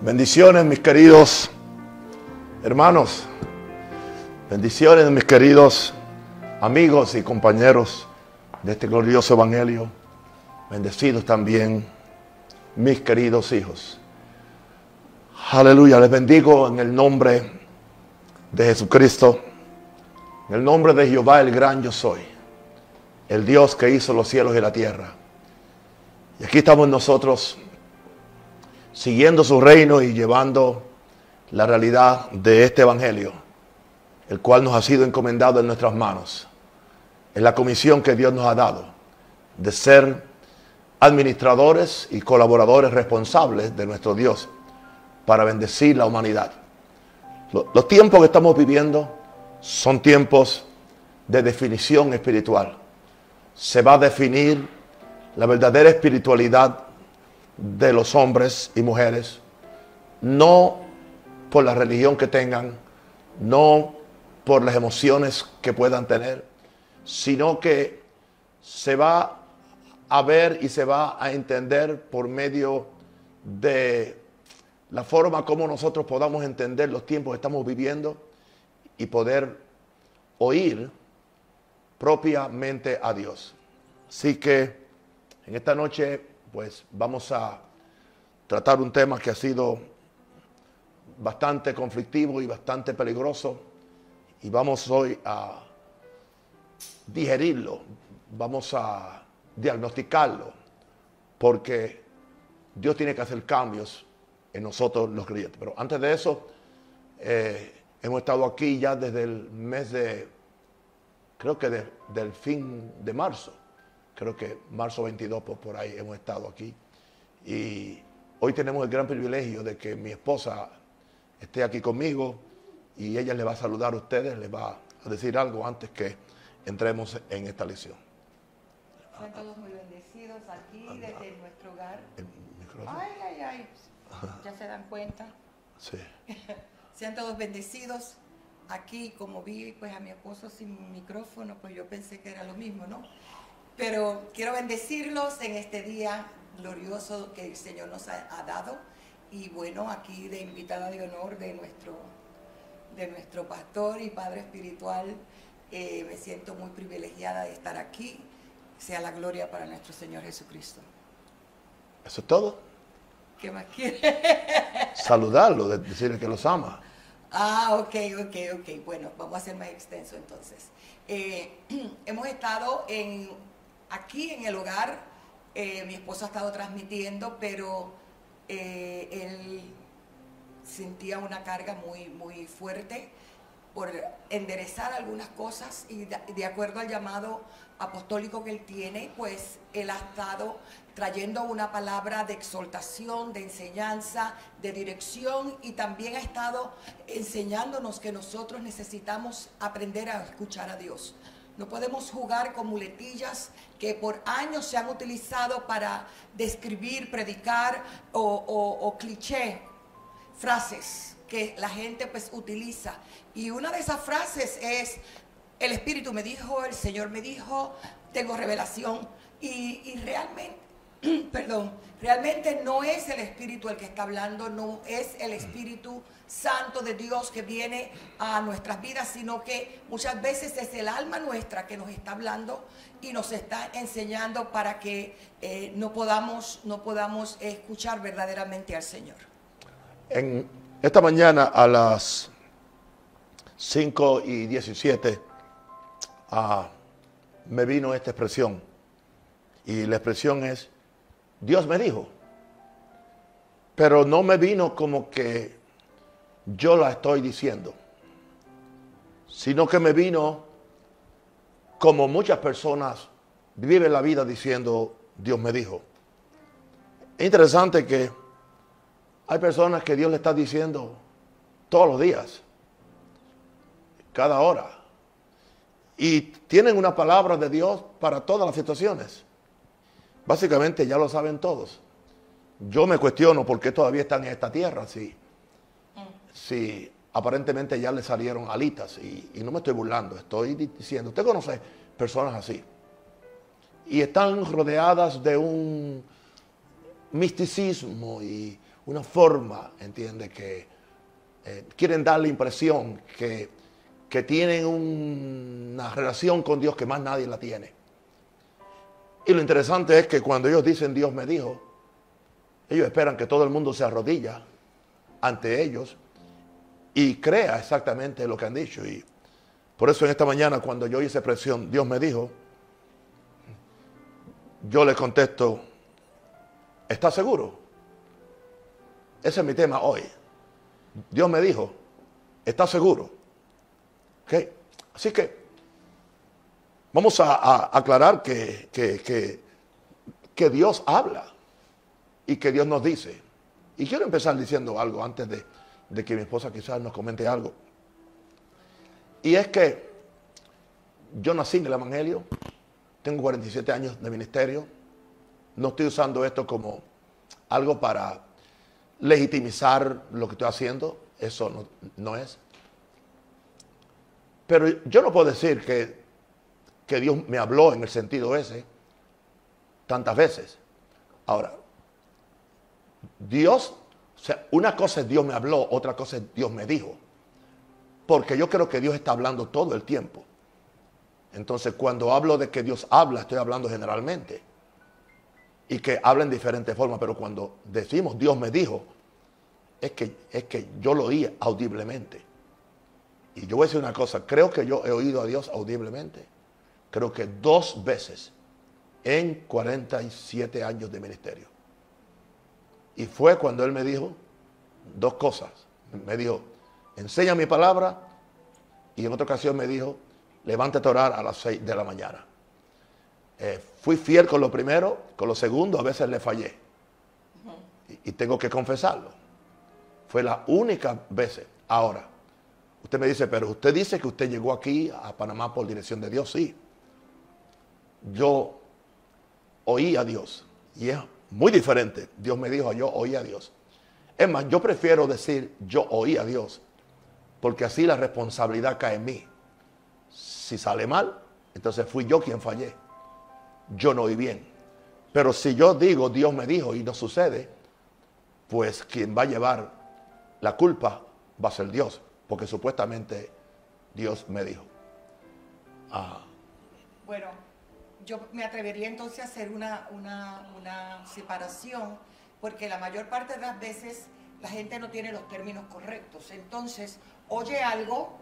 Bendiciones, mis queridos hermanos. Bendiciones, mis queridos amigos y compañeros de este glorioso evangelio. Bendecidos también, mis queridos hijos. Aleluya, les bendigo en el nombre de Jesucristo, en el nombre de Jehová el gran yo soy, el Dios que hizo los cielos y la tierra. Y aquí estamos nosotros siguiendo su reino y llevando la realidad de este Evangelio, el cual nos ha sido encomendado en nuestras manos, en la comisión que Dios nos ha dado de ser administradores y colaboradores responsables de nuestro Dios para bendecir la humanidad. Los tiempos que estamos viviendo son tiempos de definición espiritual. Se va a definir la verdadera espiritualidad de los hombres y mujeres, no por la religión que tengan, no por las emociones que puedan tener, sino que se va a ver y se va a entender por medio de la forma como nosotros podamos entender los tiempos que estamos viviendo y poder oír propiamente a Dios. Así que en esta noche pues vamos a tratar un tema que ha sido bastante conflictivo y bastante peligroso y vamos hoy a digerirlo, vamos a diagnosticarlo, porque Dios tiene que hacer cambios en nosotros los creyentes. Pero antes de eso, eh, hemos estado aquí ya desde el mes de, creo que del fin de marzo, creo que marzo 22, pues por ahí hemos estado aquí. Y hoy tenemos el gran privilegio de que mi esposa esté aquí conmigo y ella le va a saludar a ustedes, les va a decir algo antes que entremos en esta lección. Sean todos muy bendecidos aquí desde nuestro hogar. Ay, ay, ay. ¿Ya se dan cuenta? Sí. Sean todos bendecidos. Aquí, como vi pues a mi esposo sin micrófono, pues yo pensé que era lo mismo, ¿no? Pero quiero bendecirlos en este día glorioso que el Señor nos ha, dado. Y bueno, aquí de invitada de honor de nuestro, de nuestro pastor y padre espiritual, eh, me siento muy privilegiada de estar aquí. Sea la gloria para nuestro Señor Jesucristo. ¿Eso es todo? ¿Qué más quiere? Saludarlo, decirle que los ama. Ah, ok, ok, ok. Bueno, vamos a ser más extenso entonces. Eh, hemos estado en aquí en el hogar, eh, mi esposo ha estado transmitiendo, pero eh, él sentía una carga muy, muy fuerte por enderezar algunas cosas y de, acuerdo al llamado apostólico que él tiene, pues él ha estado trayendo una palabra de exaltación, de enseñanza, de dirección y también ha estado enseñándonos que nosotros necesitamos aprender a escuchar a Dios. No podemos jugar con muletillas que por años se han utilizado para describir, predicar o, cliché, frases que la gente pues utiliza. Y una de esas frases es, el Espíritu me dijo, el Señor me dijo, tengo revelación. Y, y realmente, perdón, realmente no es el Espíritu el que está hablando, no es el Espíritu Santo de Dios que viene a nuestras vidas, sino que muchas veces es el alma nuestra que nos está hablando y nos está enseñando para que eh, no, podamos, no podamos escuchar verdaderamente al Señor. En esta mañana a las 5 y 17 ah, me vino esta expresión y la expresión es, Dios me dijo, pero no me vino como que yo la estoy diciendo, sino que me vino como muchas personas viven la vida diciendo, Dios me dijo. Es interesante que hay personas que Dios le está diciendo todos los días, cada hora, y tienen una palabra de Dios para todas las situaciones. Básicamente ya lo saben todos. Yo me cuestiono por qué todavía están en esta tierra, sí si aparentemente ya le salieron alitas. Y, no me estoy burlando, estoy diciendo, usted conoce personas así. Y están rodeadas de un misticismo y una forma, entiende, que eh, quieren dar la impresión que, que tienen una relación con Dios que más nadie la tiene. Y lo interesante es que cuando ellos dicen Dios me dijo, ellos esperan que todo el mundo se arrodilla ante ellos y crea exactamente lo que han dicho. Y por eso en esta mañana cuando yo hice presión, Dios me dijo, yo le contesto, ¿está seguro? Ese es mi tema hoy. Dios me dijo, ¿está seguro? Así que vamos a, aclarar que, que, Dios habla y que Dios nos dice. Y quiero empezar diciendo algo antes de, de que mi esposa quizás nos comente algo. Y es que yo nací en el Evangelio, tengo 47 años de ministerio, no estoy usando esto como algo para legitimizar lo que estoy haciendo, eso no, es. Pero yo no puedo decir que, que Dios me habló en el sentido ese tantas veces. Ahora, Dios, o sea, una cosa es Dios me habló, otra cosa es Dios me dijo. Porque yo creo que Dios está hablando todo el tiempo. Entonces, cuando hablo de que Dios habla, estoy hablando generalmente y que habla en diferentes formas, pero cuando decimos Dios me dijo, es que, es que yo lo oí audiblemente. Y yo voy a decir una cosa, creo que yo he oído a Dios audiblemente, creo que dos veces en 47 años de ministerio. Y fue cuando Él me dijo dos cosas. Me dijo, enseña mi palabra, y en otra ocasión me dijo, levántate a orar a las 6 de la mañana. Eh, fui fiel con lo primero, con lo segundo a veces le fallé. y, tengo que confesarlo. Fue la única vez. Ahora, usted me dice, pero usted dice que usted llegó aquí a Panamá por dirección de Dios. Sí. Yo oí a Dios. Y es muy diferente. Dios me dijo, yo oí a Dios. Es más, yo prefiero decir, yo oí a Dios. Porque así la responsabilidad cae en mí. Si sale mal, entonces fui yo quien fallé yo no oí bien. Pero si yo digo Dios me dijo y no sucede, pues quien va a llevar la culpa va a ser Dios, porque supuestamente Dios me dijo. Ah. Bueno, yo me atrevería entonces a hacer una, una, una separación, porque la mayor parte de las veces la gente no tiene los términos correctos. Entonces, oye algo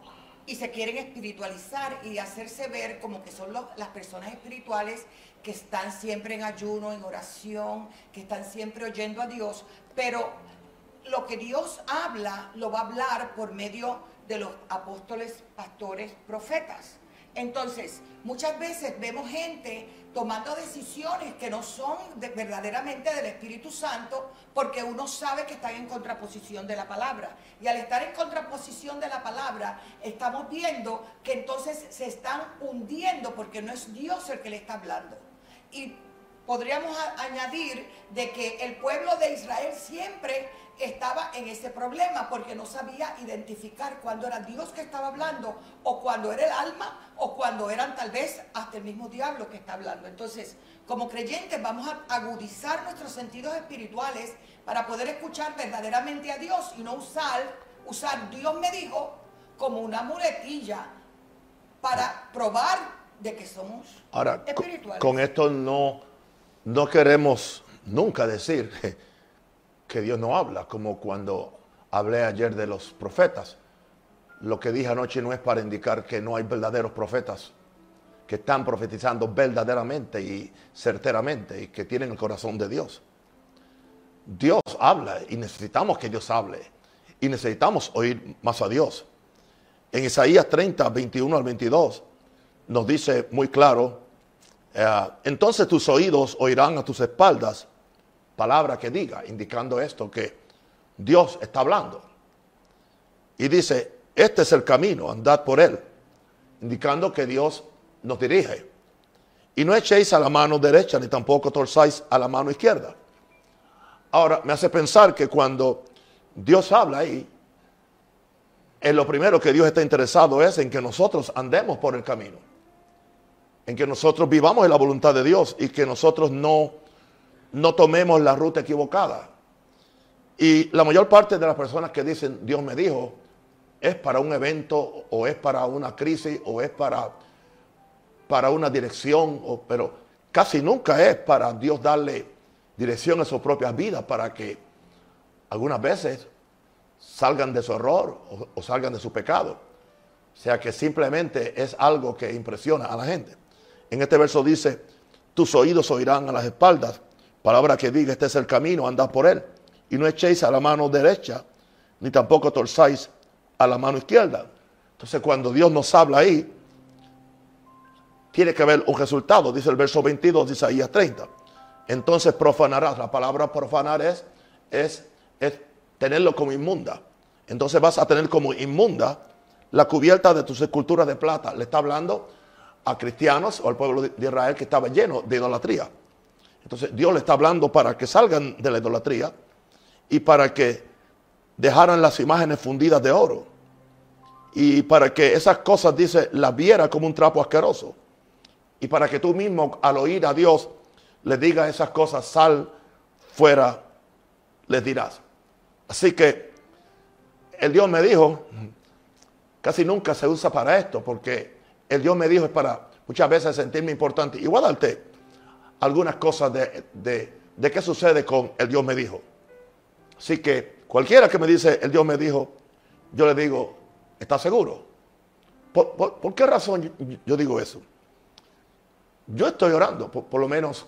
y se quieren espiritualizar y hacerse ver como que son las personas espirituales que están siempre en ayuno, en oración, que están siempre oyendo a Dios, pero lo que Dios habla lo va a hablar por medio de los apóstoles, pastores, profetas. Entonces, muchas veces vemos gente tomando decisiones que no son verdaderamente del Espíritu Santo porque uno sabe que están en contraposición de la palabra. Y al estar en contraposición de la palabra, estamos viendo que entonces se están hundiendo porque no es Dios el que le está hablando. Podríamos añadir de que el pueblo de Israel siempre estaba en ese problema porque no sabía identificar cuándo era Dios que estaba hablando o cuando era el alma o cuando eran tal vez hasta el mismo diablo que está hablando. Entonces, como creyentes vamos a agudizar nuestros sentidos espirituales para poder escuchar verdaderamente a Dios y no usar, usar Dios me dijo como una muletilla para probar de que somos Ahora, espirituales. Con, con esto no, no queremos nunca decir que Dios no habla, como cuando hablé ayer de los profetas. Lo que dije anoche no es para indicar que no hay verdaderos profetas que están profetizando verdaderamente y certeramente y que tienen el corazón de Dios. Dios habla y necesitamos que Dios hable y necesitamos oír más a Dios. En Isaías 30, 21 al 22 nos dice muy claro, eh, entonces tus oídos oirán a tus espaldas palabra que diga, indicando esto, que Dios está hablando. Y dice, este es el camino, andad por él, indicando que Dios nos dirige. Y no echéis a la mano derecha, ni tampoco torzáis a la mano izquierda. Ahora, me hace pensar que cuando Dios habla ahí, en lo primero que Dios está interesado es en que nosotros andemos por el camino. En que nosotros vivamos en la voluntad de Dios y que nosotros no no tomemos la ruta equivocada. Y la mayor parte de las personas que dicen Dios me dijo es para un evento o es para una crisis o es para, para una dirección, o, pero casi nunca es para Dios darle dirección a sus propias vidas para que algunas veces salgan de su error o, o salgan de su pecado. O sea que simplemente es algo que impresiona a la gente. En este verso dice, tus oídos oirán a las espaldas, palabra que diga, este es el camino, andad por él y no echéis a la mano derecha, ni tampoco torzáis a la mano izquierda. Entonces cuando Dios nos habla ahí, tiene que haber un resultado, dice el verso 22 de Isaías 30. Entonces profanarás, la palabra profanar es, es, es tenerlo como inmunda. Entonces vas a tener como inmunda la cubierta de tus esculturas de plata. Le está hablando a cristianos o al pueblo de Israel que estaba lleno de idolatría. Entonces Dios le está hablando para que salgan de la idolatría y para que dejaran las imágenes fundidas de oro. Y para que esas cosas, dice, las viera como un trapo asqueroso. Y para que tú mismo al oír a Dios le diga esas cosas, sal fuera, les dirás. Así que el Dios me dijo, casi nunca se usa para esto, porque el Dios me dijo es para muchas veces sentirme importante. Y voy darte algunas cosas de, de, de qué sucede con el Dios me dijo. Así que cualquiera que me dice, el Dios me dijo, yo le digo, ¿estás seguro? ¿Por, qué razón yo, digo eso? Yo estoy orando, por, lo menos,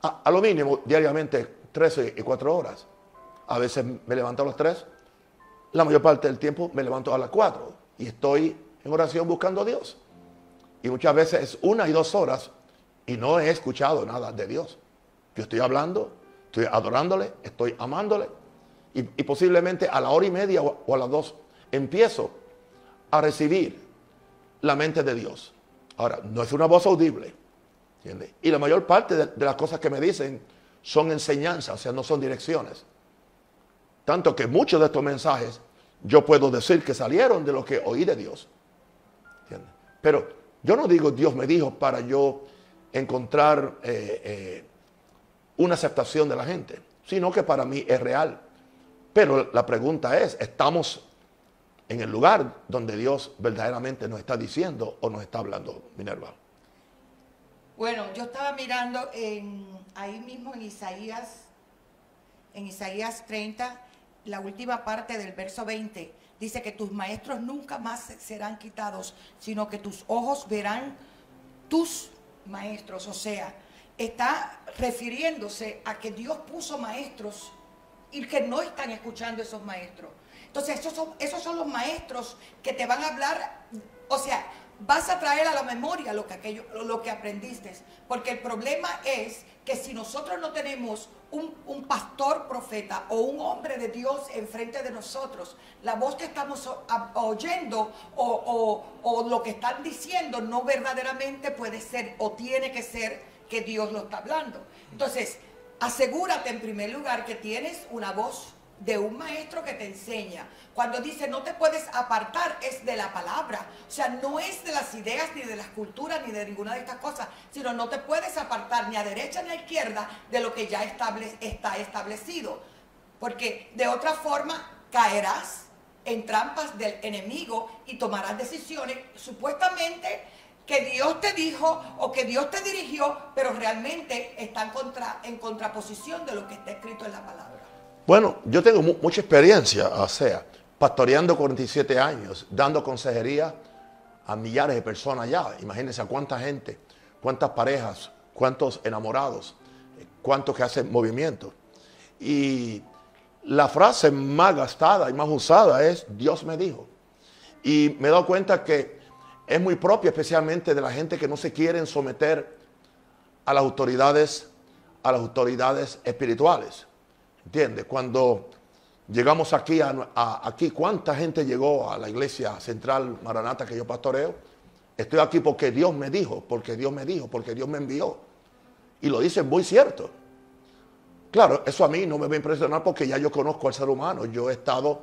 a, lo mínimo, diariamente, 13 y 4 horas. A veces me levanto a las 3, la mayor parte del tiempo me levanto a las 4 y estoy en oración buscando a Dios. Y muchas veces es una y dos horas y no he escuchado nada de Dios. Yo estoy hablando Estoy adorándole, estoy amándole. Y, posiblemente a la hora y media o, a las dos empiezo a recibir la mente de Dios. Ahora, no es una voz audible. Y la mayor parte de, de las cosas que me dicen son enseñanzas, o sea, no son direcciones. Tanto que muchos de estos mensajes yo puedo decir que salieron de lo que oí de Dios. Pero yo no digo Dios me dijo para yo encontrar eh, eh, una aceptación de la gente, sino que para mí es real. Pero la pregunta es, ¿estamos en el lugar donde Dios verdaderamente nos está diciendo o nos está hablando, Minerva? Bueno, yo estaba mirando ahí mismo en Isaías, en Isaías 30, la última parte del verso 20, dice que tus maestros nunca más serán quitados, sino que tus ojos verán tus maestros, o sea, está refiriéndose a que Dios puso maestros y que no están escuchando esos maestros. Entonces, esos son, esos son los maestros que te van a hablar, o sea, vas a traer a la memoria lo que, lo que aprendiste. Porque el problema es que si nosotros no tenemos un, pastor profeta o un hombre de Dios enfrente de nosotros, la voz que estamos oyendo o, o lo que están diciendo no verdaderamente puede ser o tiene que ser que Dios lo está hablando. Entonces, asegúrate en primer lugar que tienes una voz de un maestro que te enseña. Cuando dice no te puedes apartar es de la palabra. O sea, no es de las ideas ni de las culturas ni de ninguna de estas cosas, sino no te puedes apartar ni a derecha ni a izquierda de lo que ya está establecido. Porque de otra forma caerás en trampas del enemigo y tomarás decisiones supuestamente que Dios te dijo o que Dios te dirigió, pero realmente están en contraposición de lo que está escrito en la palabra. Bueno, yo tengo mucha experiencia, sea, pastoreando 47 años, dando consejería a millares de personas ya. Imagínense a cuánta gente, cuántas parejas, cuántos enamorados, cuántos que hacen movimiento. Y la frase más gastada y más usada es Dios me dijo. Y me he dado cuenta que es muy propia especialmente de la gente que no se quieren someter a las autoridades, a las autoridades espirituales. ¿Entiendes? Cuando llegamos aquí, aquí, ¿cuánta gente llegó a la iglesia central Maranata que yo pastoreo? Estoy aquí porque Dios me dijo, porque Dios me dijo, porque Dios me envió. Y lo dice muy cierto. Claro, eso a mí no me va a impresionar porque ya yo conozco al ser humano. Yo he estado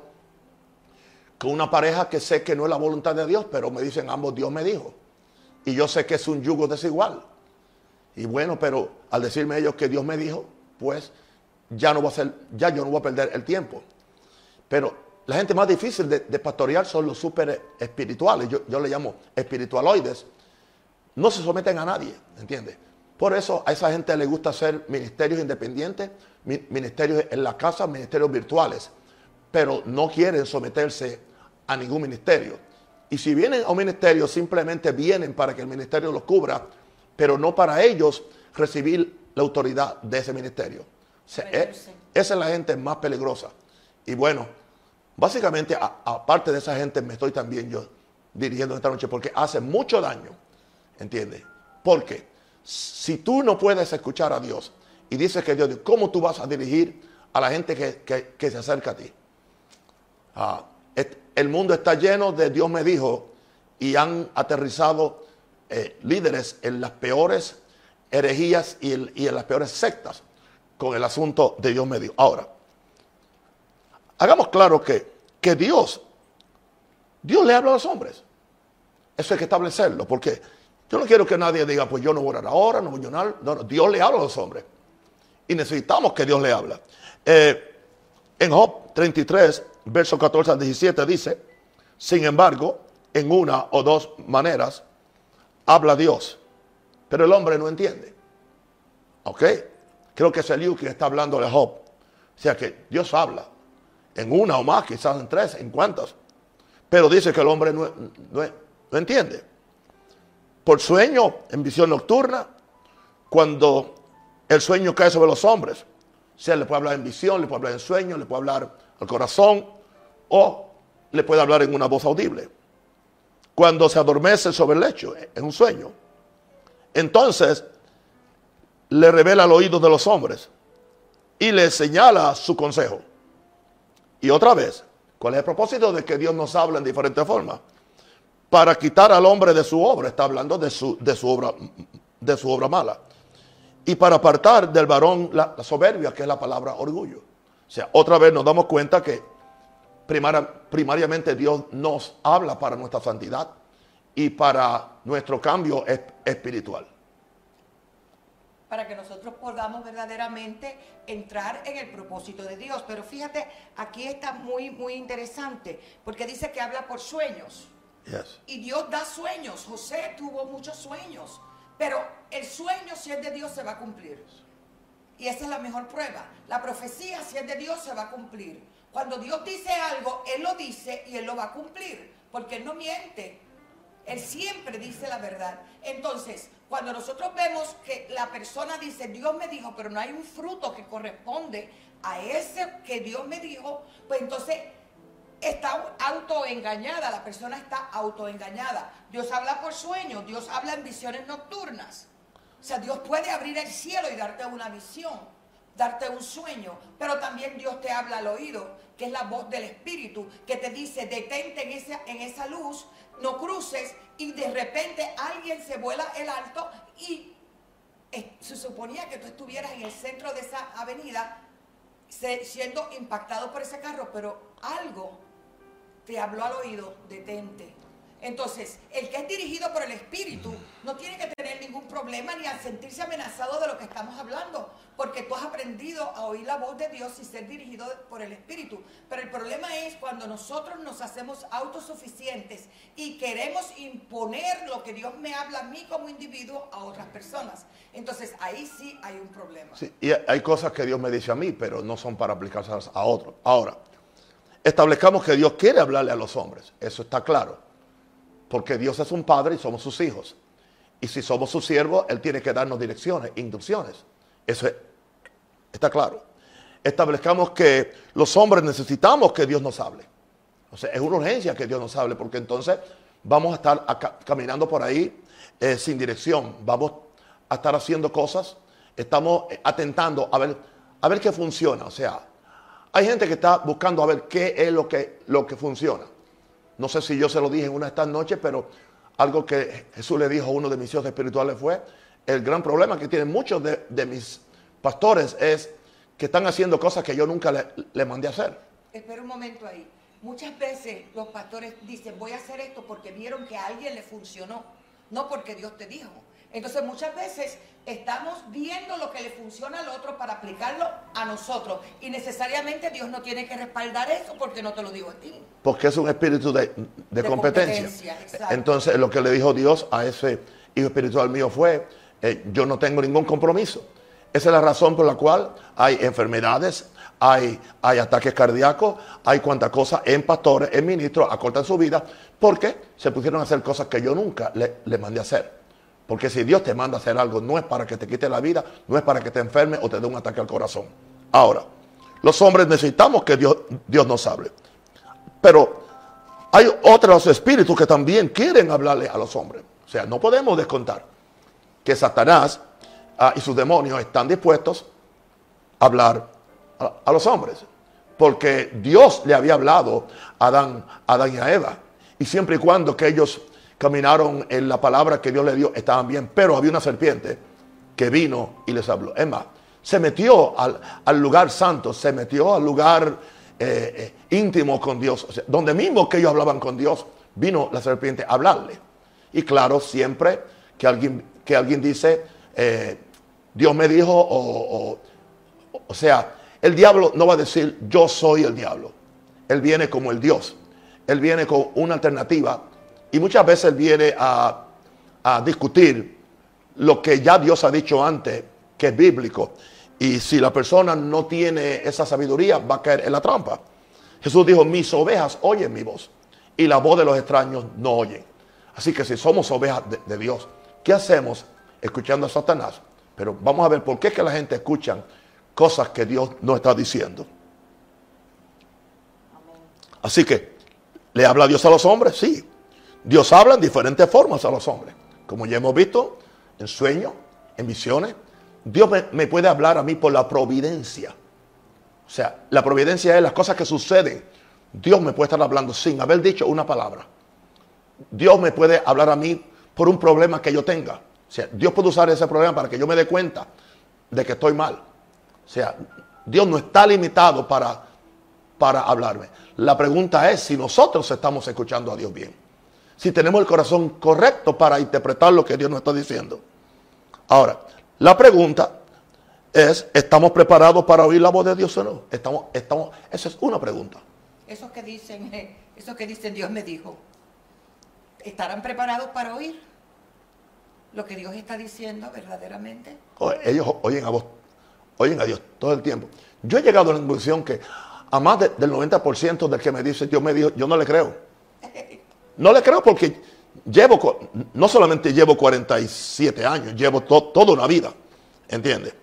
con una pareja que sé que no es la voluntad de Dios, pero me dicen ambos Dios me dijo. Y yo sé que es un yugo desigual. Y bueno, pero al decirme ellos que Dios me dijo, pues ya no a ya yo no voy a perder el tiempo. Pero la gente más difícil de, pastorear son los super espirituales, yo, yo le llamo espiritualoides. No se someten a nadie, ¿entiendes? Por eso a esa gente le gusta hacer ministerios independientes, ministerios en la casa, ministerios virtuales, pero no quieren someterse a ningún ministerio. Y si vienen a un ministerio, simplemente vienen para que el ministerio los cubra, pero no para ellos recibir la autoridad de ese ministerio. E, esa es la gente más peligrosa. Y bueno, básicamente, aparte de esa gente, me estoy también yo dirigiendo esta noche porque hace mucho daño. ¿Entiendes? Porque si tú no puedes escuchar a Dios y dices que Dios, ¿cómo tú vas a dirigir a la gente que, se acerca a ti? Ah, el mundo está lleno de Dios me dijo y han aterrizado eh, líderes en las peores herejías y, en las peores sectas con el asunto de Dios me dijo. Ahora, hagamos claro que, que Dios, Dios le habla a los hombres. Eso hay que establecerlo, porque yo no quiero que nadie diga, pues yo no voy a orar ahora, no voy a orar. No, no, Dios le habla a los hombres. Y necesitamos que Dios le habla. Eh, en Job 33, verso 14 al 17 dice, sin embargo, en una o dos maneras habla Dios, pero el hombre no entiende. ¿Ok? Creo que es Eliú que está hablando de Job. O sea que Dios habla en una o más, quizás en tres, en cuantas. Pero dice que el hombre no, no entiende por sueño, en visión nocturna, cuando el sueño cae sobre los hombres. O sea, le puede hablar en visión, le puede hablar en sueño, le puede hablar al corazón o le puede hablar en una voz audible. Cuando se adormece sobre el lecho, en un sueño. Entonces, le revela al oído de los hombres y le señala su consejo. Y otra vez, ¿cuál es el propósito de que Dios nos habla en diferentes formas? para quitar al hombre de su obra, está hablando de su, de su, obra, de su obra mala, y para apartar del varón la, soberbia, que es la palabra orgullo. O sea, otra vez nos damos cuenta que primariamente Dios nos habla para nuestra santidad y para nuestro cambio espiritual. Para que nosotros podamos verdaderamente entrar en el propósito de Dios. Pero fíjate, aquí está muy, muy interesante, porque dice que habla por sueños. Y Dios da sueños. José tuvo muchos sueños. Pero el sueño, si es de Dios, se va a cumplir. Y esa es la mejor prueba. La profecía, si es de Dios, se va a cumplir. Cuando Dios dice algo, Él lo dice y Él lo va a cumplir. Porque Él no miente. Él siempre dice la verdad. Entonces, cuando nosotros vemos que la persona dice, Dios me dijo, pero no hay un fruto que corresponde a ese que Dios me dijo, pues entonces está autoengañada, la persona está autoengañada. Dios habla por sueños, Dios habla en visiones nocturnas. O sea, Dios puede abrir el cielo y darte una visión, darte un sueño, pero también Dios te habla al oído, que es la voz del Espíritu, que te dice, detente en esa, en esa luz, no cruces y de repente alguien se vuela el alto y se suponía que tú estuvieras en el centro de esa avenida siendo impactado por ese carro, pero algo te habló al oído, detente. Entonces, el que es dirigido por el Espíritu no tiene que tener ningún problema ni a sentirse amenazado de lo que estamos hablando, porque tú has aprendido a oír la voz de Dios y ser dirigido por el Espíritu. Pero el problema es cuando nosotros nos hacemos autosuficientes y queremos imponer lo que Dios me habla a mí como individuo a otras personas. Entonces, ahí sí hay un problema. Sí, y hay cosas que Dios me dice a mí, pero no son para aplicarse a otros. Ahora, establezcamos que Dios quiere hablarle a los hombres. Eso está claro. Porque Dios es un padre y somos sus hijos. Y si somos sus siervos, Él tiene que darnos direcciones, inducciones. Eso está claro. Establezcamos que los hombres necesitamos que Dios nos hable. O sea, es una urgencia que Dios nos hable, porque entonces vamos a estar caminando por ahí eh, sin dirección. Vamos a estar haciendo cosas. Estamos atentando a ver, a ver qué funciona. O sea, hay gente que está buscando a ver qué es lo que, lo que funciona. No sé si yo se lo dije en una de estas noches, pero algo que Jesús le dijo a uno de mis hijos espirituales fue, el gran problema que tienen muchos de, mis pastores es que están haciendo cosas que yo nunca le, le mandé a hacer. Espera un momento ahí. Muchas veces los pastores dicen, voy a hacer esto porque vieron que a alguien le funcionó, no porque Dios te dijo. Entonces muchas veces estamos viendo lo que le funciona al otro para aplicarlo a nosotros. Y necesariamente Dios no tiene que respaldar eso porque no te lo digo a ti. Porque es un espíritu de, de De competencia. Entonces, lo que le dijo Dios a ese hijo espiritual mío fue, eh, yo no tengo ningún compromiso. Esa es la razón por la cual hay enfermedades, hay, hay ataques cardíacos, hay cuantas cosas en pastores, en ministros, acortan su vida, porque se pusieron a hacer cosas que yo nunca le, le mandé a hacer. Porque si Dios te manda a hacer algo, no es para que te quite la vida, no es para que te enferme o te dé un ataque al corazón. Ahora, los hombres necesitamos que Dios, Dios nos hable. Pero hay otros espíritus que también quieren hablarle a los hombres. O sea, no podemos descontar que Satanás ah, y sus demonios están dispuestos a hablar a, a los hombres. Porque Dios le había hablado a Adán, a Adán y a Eva. Y siempre y cuando que ellos caminaron en la palabra que Dios le dio, estaban bien. Pero había una serpiente que vino y les habló. Es más, se metió al, al lugar santo, se metió al lugar eh, eh, íntimo con Dios. Donde mismo que ellos hablaban con Dios, vino la serpiente a hablarle. Y claro, siempre que alguien, que alguien dice, eh, Dios me dijo, o, o, o sea, el diablo no va a decir, yo soy el diablo. Él viene como el Dios. Él viene con una alternativa. Y muchas veces viene a, a discutir lo que ya Dios ha dicho antes, que es bíblico. Y si la persona no tiene esa sabiduría, va a caer en la trampa. Jesús dijo, mis ovejas oyen mi voz y la voz de los extraños no oyen. Así que si somos ovejas de, de Dios, ¿qué hacemos escuchando a Satanás? Pero vamos a ver por qué es que la gente escucha cosas que Dios no está diciendo. Así que, ¿le habla Dios a los hombres? Sí. Dios habla en diferentes formas a los hombres. Como ya hemos visto, en sueños, en visiones. Dios me, puede hablar a mí por la providencia. O sea, la providencia es las cosas que suceden. Dios me puede estar hablando sin haber dicho una palabra. Dios me puede hablar a mí por un problema que yo tenga. O sea, Dios puede usar ese problema para que yo me dé cuenta de que estoy mal. O sea, Dios no está limitado para, para hablarme. La pregunta es si nosotros estamos escuchando a Dios bien. Si tenemos el corazón correcto para interpretar lo que Dios nos está diciendo. Ahora, la pregunta es, ¿estamos preparados para oír la voz de Dios o no? Estamos, estamos, esa es una pregunta. Esos que dicen, eh, esos que dicen Dios me dijo, ¿estarán preparados para oír lo que Dios está diciendo verdaderamente? Ellos oyen a vos, oyen a Dios todo el tiempo. Yo he llegado a la conclusión que a más de- del 90% del que me dice Dios me dijo, yo no le creo. No le creo porque llevo, no solamente llevo 47 años, llevo to- toda una vida, ¿entiendes?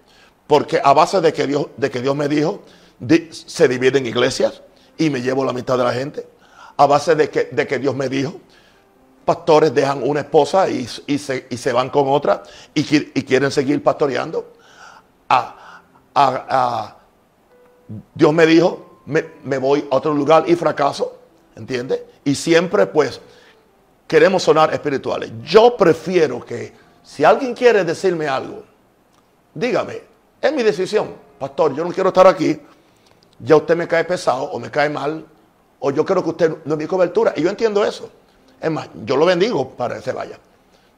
Porque a base de que Dios, de que Dios me dijo, di- se dividen iglesias y me llevo la mitad de la gente. A base de que, de que Dios me dijo, pastores dejan una esposa y, y se, y se van con otra y, y quieren seguir pastoreando. A- a- a- Dios me dijo, me, me voy a otro lugar y fracaso, ¿entiendes? Y siempre pues queremos sonar espirituales. Yo prefiero que si alguien quiere decirme algo, dígame, es mi decisión, pastor, yo no quiero estar aquí, ya usted me cae pesado o me cae mal, o yo creo que usted no es mi cobertura, y yo entiendo eso. Es más, yo lo bendigo para que se vaya.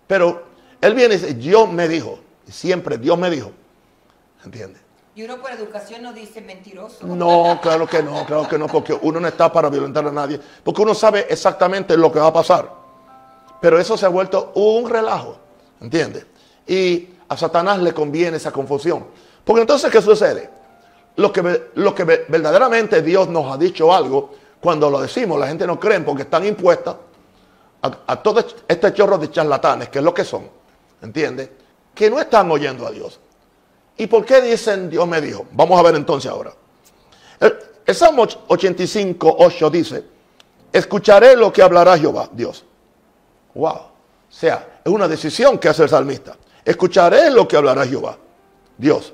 Pero él viene y dice, Dios me dijo, siempre Dios me dijo, ¿entiendes? Y uno por educación no dice mentiroso. No, claro que no, claro que no, porque uno no está para violentar a nadie, porque uno sabe exactamente lo que va a pasar. Pero eso se ha vuelto un relajo, ¿entiendes? Y a Satanás le conviene esa confusión. Porque entonces, ¿qué sucede? Lo que, lo que ve- verdaderamente Dios nos ha dicho algo, cuando lo decimos, la gente no cree porque están impuestas a, a todo este chorro de charlatanes, que es lo que son, ¿entiendes? Que no están oyendo a Dios. ¿Y por qué dicen Dios me dijo? Vamos a ver entonces ahora. El, el Salmo 85, 8 dice, escucharé lo que hablará Jehová, Dios. Wow. O sea, es una decisión que hace el salmista. Escucharé lo que hablará Jehová, Dios.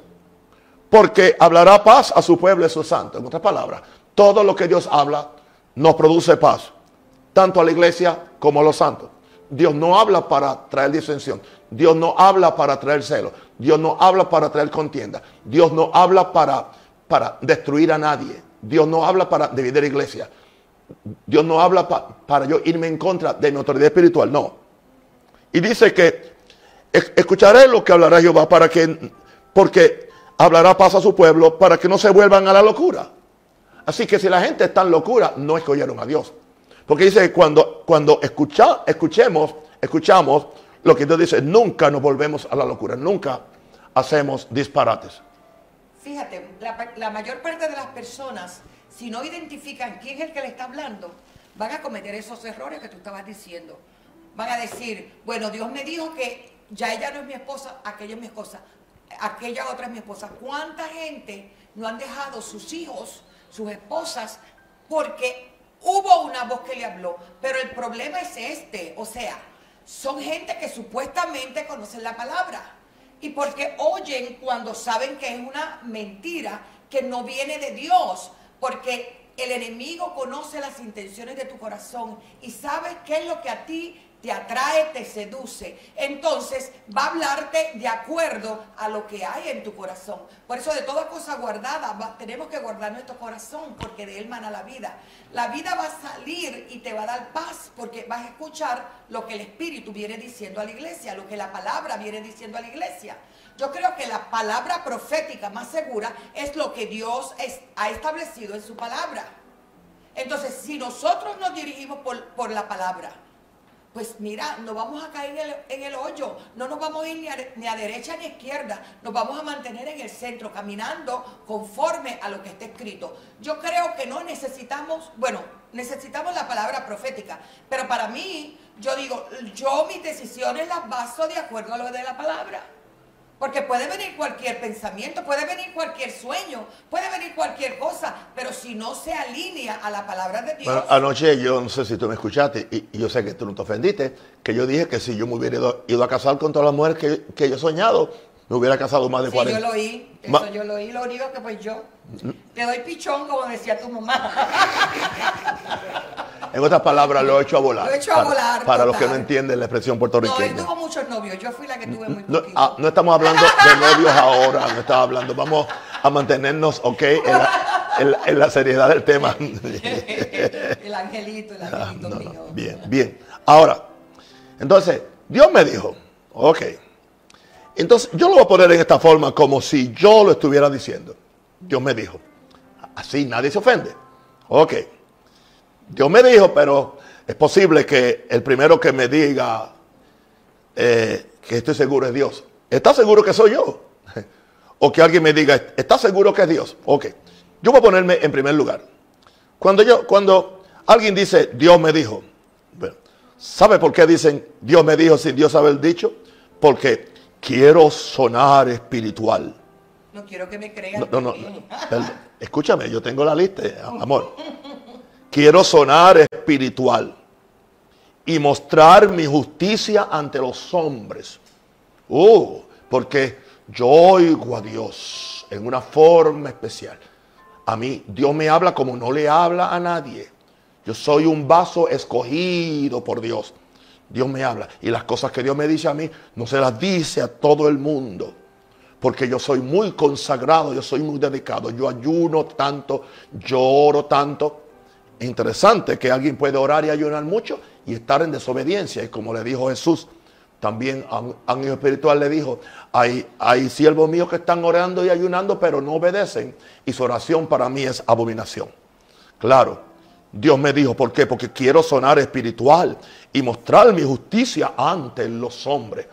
Porque hablará paz a su pueblo y a sus santos. En otras palabras, todo lo que Dios habla nos produce paz. Tanto a la iglesia como a los santos. Dios no habla para traer disensión. Dios no habla para traer celo. Dios no habla para traer contienda. Dios no habla para, para destruir a nadie. Dios no habla para dividir iglesia. Dios no habla pa- para yo irme en contra de mi autoridad espiritual. No. Y dice que escucharé lo que hablará Jehová para que, porque hablará paz a su pueblo para que no se vuelvan a la locura. Así que si la gente está en locura, no escogieron a Dios. Porque dice que cuando, cuando escuchemos, escuchamos lo que Dios dice, nunca nos volvemos a la locura, nunca hacemos disparates. Fíjate, la, mayor parte de las personas, si no identifican quién es el que le está hablando, van a cometer esos errores que tú estabas diciendo. Van a decir, bueno, Dios me dijo que ya ella no es mi esposa, aquella es mi esposa, aquella otra es mi esposa. ¿Cuánta gente no han dejado sus hijos, sus esposas, porque hubo una voz que le habló? Pero el problema es este, o sea, son gente que supuestamente conocen la palabra. Y porque oyen cuando saben que es una mentira que no viene de Dios, porque el enemigo conoce las intenciones de tu corazón y sabe qué es lo que a ti te atrae, te seduce. Entonces va a hablarte de acuerdo a lo que hay en tu corazón. Por eso de toda cosa guardada tenemos que guardar nuestro corazón porque de él mana la vida. La vida va a salir y te va a dar paz porque vas a escuchar lo que el Espíritu viene diciendo a la iglesia, lo que la palabra viene diciendo a la iglesia. Yo creo que la palabra profética más segura es lo que Dios ha establecido en su palabra. Entonces, si nosotros nos dirigimos por, por la palabra, pues mira, no vamos a caer en el, hoyo, no nos vamos a ir ni a, derecha ni a izquierda, nos vamos a mantener en el centro, caminando conforme a lo que está escrito. Yo creo que no necesitamos, bueno, necesitamos la palabra profética, pero para mí, yo digo, yo mis decisiones las baso de acuerdo a lo de la palabra. Porque puede venir cualquier pensamiento, puede venir cualquier sueño, puede venir cualquier cosa, pero si no se alinea a la palabra de Dios. Bueno, anoche yo no sé si tú me escuchaste, y, yo sé que tú no te ofendiste, que yo dije que si yo me hubiera ido, a casar con todas las mujeres que, que, yo he soñado, me hubiera casado más de sí, yo lo oí, eso yo lo oí, lo único que pues yo te doy pichón, como decía tu mamá. En otras palabras, lo he hecho a volar. Lo he hecho a para, volar. Para los que no entienden la expresión puertorriqueña. No, él tuvo muchos novios. Yo fui la que tuve muy no, ah, no estamos hablando de novios ahora. No estamos hablando. Vamos a mantenernos, ok, en la, seriedad del tema. el angelito, el angelito mío. Bien, bien. Ahora, entonces, Dios me dijo, ok. Entonces, yo lo voy a poner en esta forma como si yo lo estuviera diciendo. Dios me dijo. Así nadie se ofende. Ok. Dios me dijo, pero es posible que el primero que me diga eh, que estoy seguro es Dios. ¿Está seguro que soy yo? o que alguien me diga, ¿está seguro que es Dios? Ok. Yo voy a ponerme en primer lugar. Cuando, yo, cuando alguien dice, Dios me dijo, ¿sabe por qué dicen Dios me dijo sin Dios haber dicho? Porque quiero sonar espiritual. No quiero que me crean. No, no, no. Escúchame, yo tengo la lista, amor. Quiero sonar espiritual y mostrar mi justicia ante los hombres. Uh, porque yo oigo a Dios en una forma especial. A mí Dios me habla como no le habla a nadie. Yo soy un vaso escogido por Dios. Dios me habla. Y las cosas que Dios me dice a mí, no se las dice a todo el mundo. Porque yo soy muy consagrado, yo soy muy dedicado. Yo ayuno tanto, lloro tanto. Interesante que alguien puede orar y ayunar mucho y estar en desobediencia. Y como le dijo Jesús, también a un ángel espiritual le dijo, hay, hay siervos míos que están orando y ayunando, pero no obedecen. Y su oración para mí es abominación. Claro, Dios me dijo, ¿por qué? Porque quiero sonar espiritual y mostrar mi justicia ante los hombres.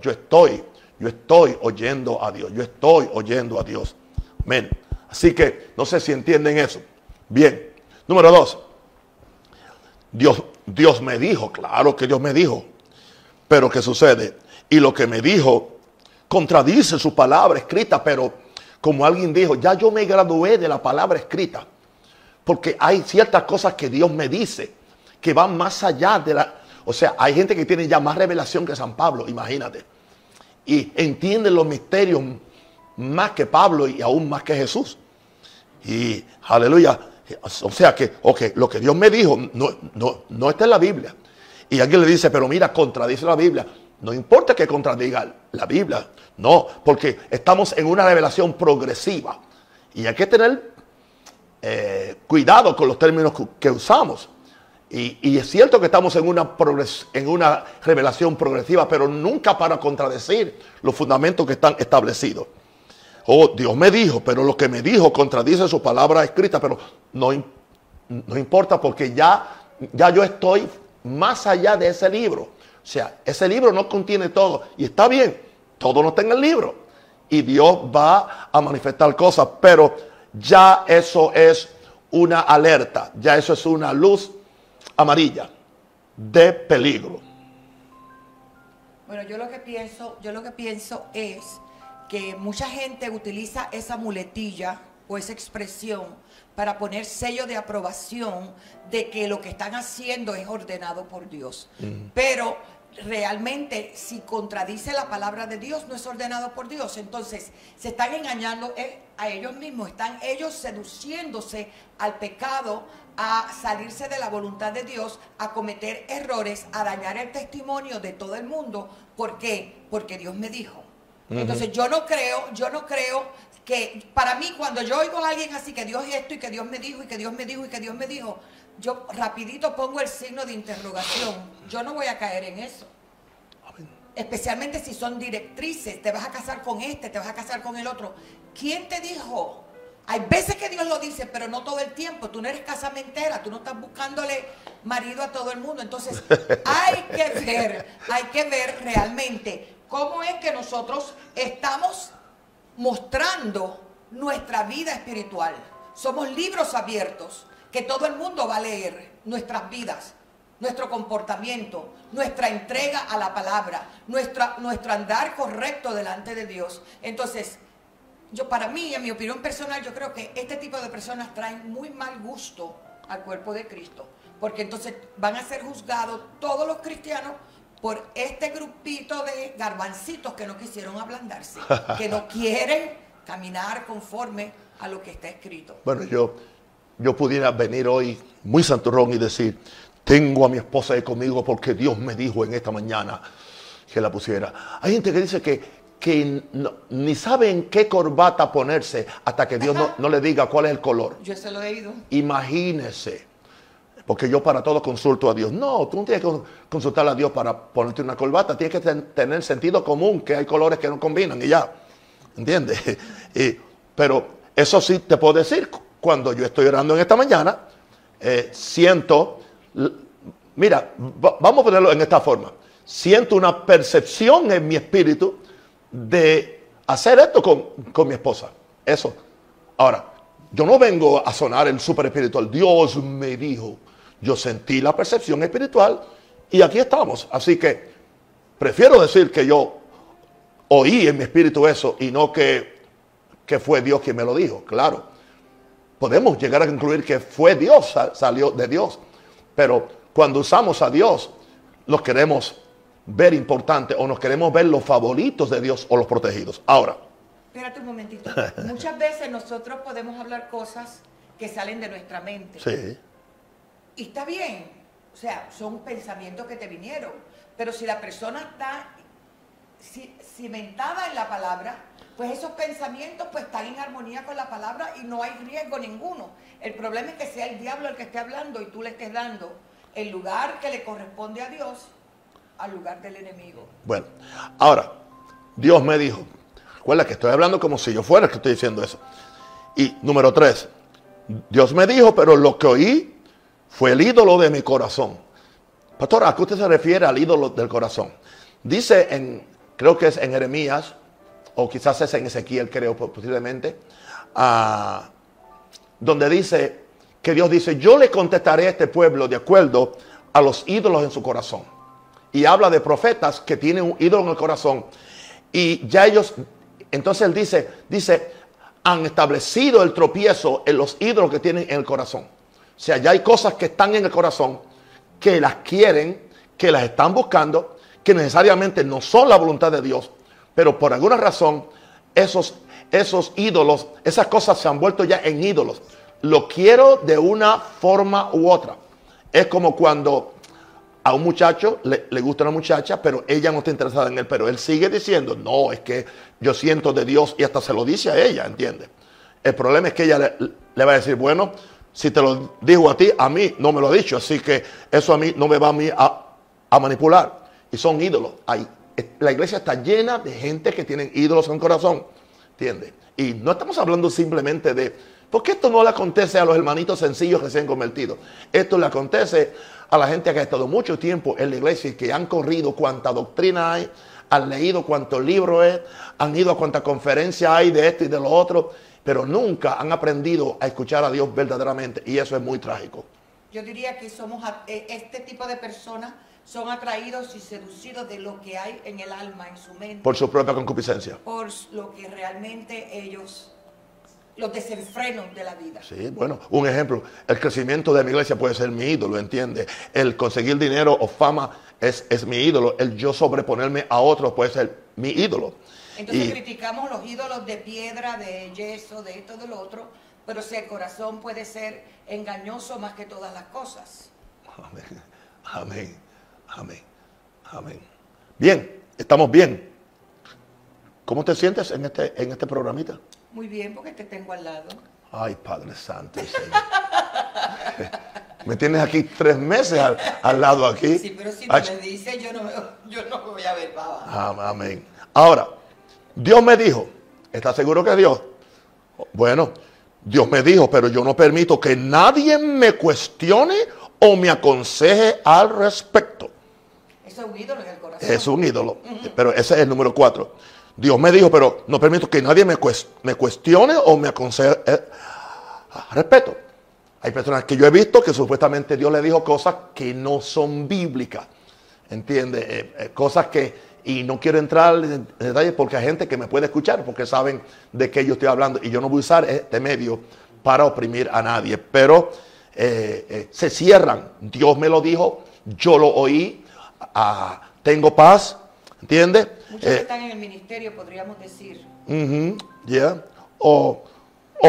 yo estoy, yo estoy oyendo a Dios, yo estoy oyendo a Dios. Amén. Así que no sé si entienden eso. Bien. Número dos, Dios, Dios me dijo, claro que Dios me dijo, pero ¿qué sucede? Y lo que me dijo contradice su palabra escrita, pero como alguien dijo, ya yo me gradué de la palabra escrita, porque hay ciertas cosas que Dios me dice que van más allá de la... O sea, hay gente que tiene ya más revelación que San Pablo, imagínate. Y entiende los misterios más que Pablo y aún más que Jesús. Y aleluya, o sea que, ok, lo que Dios me dijo no, no, no está en la Biblia. Y alguien le dice, pero mira, contradice la Biblia. No importa que contradiga la Biblia. No, porque estamos en una revelación progresiva. Y hay que tener eh, cuidado con los términos que usamos. Y, es cierto que estamos en una, en una revelación progresiva, pero nunca para contradecir los fundamentos que están establecidos. Oh, Dios me dijo, pero lo que me dijo contradice su palabra escrita, pero no, no importa porque ya, ya yo estoy más allá de ese libro. O sea, ese libro no contiene todo. Y está bien, todo no está en el libro. Y Dios va a manifestar cosas, pero ya eso es una alerta, ya eso es una luz amarilla de peligro. Bueno, yo lo que pienso, yo lo que pienso es que mucha gente utiliza esa muletilla o esa expresión para poner sello de aprobación de que lo que están haciendo es ordenado por Dios. Pero realmente si contradice la palabra de Dios, no es ordenado por Dios. Entonces, se están engañando eh, a ellos mismos, están ellos seduciéndose al pecado, a salirse de la voluntad de Dios, a cometer errores, a dañar el testimonio de todo el mundo. ¿Por qué? Porque Dios me dijo. Entonces, yo no creo, yo no creo que para mí cuando yo oigo a alguien así que Dios es esto y que Dios me dijo y que Dios me dijo y que Dios me dijo, yo rapidito pongo el signo de interrogación. Yo no voy a caer en eso. Especialmente si son directrices, te vas a casar con este, te vas a casar con el otro. ¿Quién te dijo? Hay veces que Dios lo dice, pero no todo el tiempo. Tú no eres casamentera, tú no estás buscándole marido a todo el mundo. Entonces, hay que ver, hay que ver realmente cómo es que nosotros estamos mostrando nuestra vida espiritual. Somos libros abiertos que todo el mundo va a leer nuestras vidas, nuestro comportamiento, nuestra entrega a la palabra, nuestra, nuestro andar correcto delante de Dios. Entonces, yo para mí, en mi opinión personal, yo creo que este tipo de personas traen muy mal gusto al cuerpo de Cristo, porque entonces van a ser juzgados todos los cristianos por este grupito de garbancitos que no quisieron ablandarse, que no quieren caminar conforme a lo que está escrito. Bueno, yo yo pudiera venir hoy muy santurrón y decir, tengo a mi esposa ahí conmigo porque Dios me dijo en esta mañana que la pusiera. Hay gente que dice que, que ni saben qué corbata ponerse hasta que Dios no, le diga cuál es el color. Yo se lo he oído. Imagínese. Porque yo para todo consulto a Dios. No, tú no tienes que consultar a Dios para ponerte una corbata. Tienes que tener sentido común, que hay colores que no combinan y ya. ¿Entiendes? pero eso sí te puedo decir cuando yo estoy orando en esta mañana, eh, siento, mira, vamos a ponerlo en esta forma, siento una percepción en mi espíritu de hacer esto con, mi esposa. Eso. Ahora, yo no vengo a sonar el super espiritual. Dios me dijo. Yo sentí la percepción espiritual y aquí estamos. Así que prefiero decir que yo oí en mi espíritu eso y no que, que fue Dios quien me lo dijo. Claro podemos llegar a concluir que fue Dios, salió de Dios. Pero cuando usamos a Dios, los queremos ver importante o nos queremos ver los favoritos de Dios o los protegidos. Ahora. Espérate un momentito. Muchas veces nosotros podemos hablar cosas que salen de nuestra mente. Sí. Y está bien. O sea, son pensamientos que te vinieron. Pero si la persona está cimentada en la palabra, pues esos pensamientos pues están en armonía con la palabra y no hay riesgo ninguno. El problema es que sea el diablo el que esté hablando y tú le estés dando el lugar que le corresponde a Dios al lugar del enemigo. Bueno, ahora, Dios me dijo, recuerda que estoy hablando como si yo fuera el que estoy diciendo eso. Y número tres, Dios me dijo, pero lo que oí fue el ídolo de mi corazón. Pastor, ¿a qué usted se refiere al ídolo del corazón? Dice en, creo que es en Jeremías o quizás es en Ezequiel, creo, posiblemente, ah, donde dice que Dios dice, yo le contestaré a este pueblo de acuerdo a los ídolos en su corazón. Y habla de profetas que tienen un ídolo en el corazón. Y ya ellos, entonces él dice, dice, han establecido el tropiezo en los ídolos que tienen en el corazón. O sea, ya hay cosas que están en el corazón, que las quieren, que las están buscando, que necesariamente no son la voluntad de Dios, pero por alguna razón, esos, esos ídolos, esas cosas se han vuelto ya en ídolos. Lo quiero de una forma u otra. Es como cuando a un muchacho le, gusta una muchacha, pero ella no está interesada en él, pero él sigue diciendo, no, es que yo siento de Dios y hasta se lo dice a ella, ¿entiende? El problema es que ella le, va a decir, bueno, Si te lo dijo a ti, a mí no me lo ha dicho. Así que eso a mí no me va a, mí a, manipular. Y son ídolos. Hay, la iglesia está llena de gente que tienen ídolos en el corazón. ¿Entiendes? Y no estamos hablando simplemente de... Porque esto no le acontece a los hermanitos sencillos que se han convertido. Esto le acontece a la gente que ha estado mucho tiempo en la iglesia y que han corrido cuánta doctrina hay, han leído cuántos libros es, han ido a cuánta conferencia hay de esto y de lo otro, pero nunca han aprendido a escuchar a Dios verdaderamente y eso es muy trágico. Yo diría que somos eh, este tipo de personas son atraídos y seducidos de lo que hay en el alma, en su mente. Por su propia concupiscencia. Por lo que realmente ellos los desenfrenos de la vida. Sí, bueno, un ejemplo, el crecimiento de mi iglesia puede ser mi ídolo, ¿entiende? El conseguir dinero o fama es, es mi ídolo, el yo sobreponerme a otros puede ser mi ídolo. Entonces criticamos los ídolos de piedra, de yeso, de esto, de lo otro, pero si el corazón puede ser engañoso más que todas las cosas. Amén, amén, amén, amén. Bien, estamos bien. ¿Cómo te sientes en este, en este programita? Muy bien, porque te tengo al lado. Ay, Padre Santo. me tienes aquí tres meses al, lado aquí. Sí, pero si me dices, yo no, yo no voy a ver baba. Amén. Ahora, Dios me dijo, ¿estás seguro que Dios? Bueno, Dios me dijo, pero yo no permito que nadie me cuestione o me aconseje al respecto. Eso es un ídolo en el corazón. Es un ídolo, pero ese es el número cuatro. Dios me dijo, pero no permito que nadie me, cuestione o me aconseje. Eh, respeto. Hay personas que yo he visto que supuestamente Dios le dijo cosas que no son bíblicas. ¿Entiendes? Eh, eh, cosas que, y no quiero entrar en detalles porque hay gente que me puede escuchar porque saben de qué yo estoy hablando y yo no voy a usar este medio para oprimir a nadie. Pero se cierran. Dios me lo dijo, yo lo oí, ah, tengo paz, ¿entiendes? Muchos que eh, están en el ministerio, podríamos decir. ya o,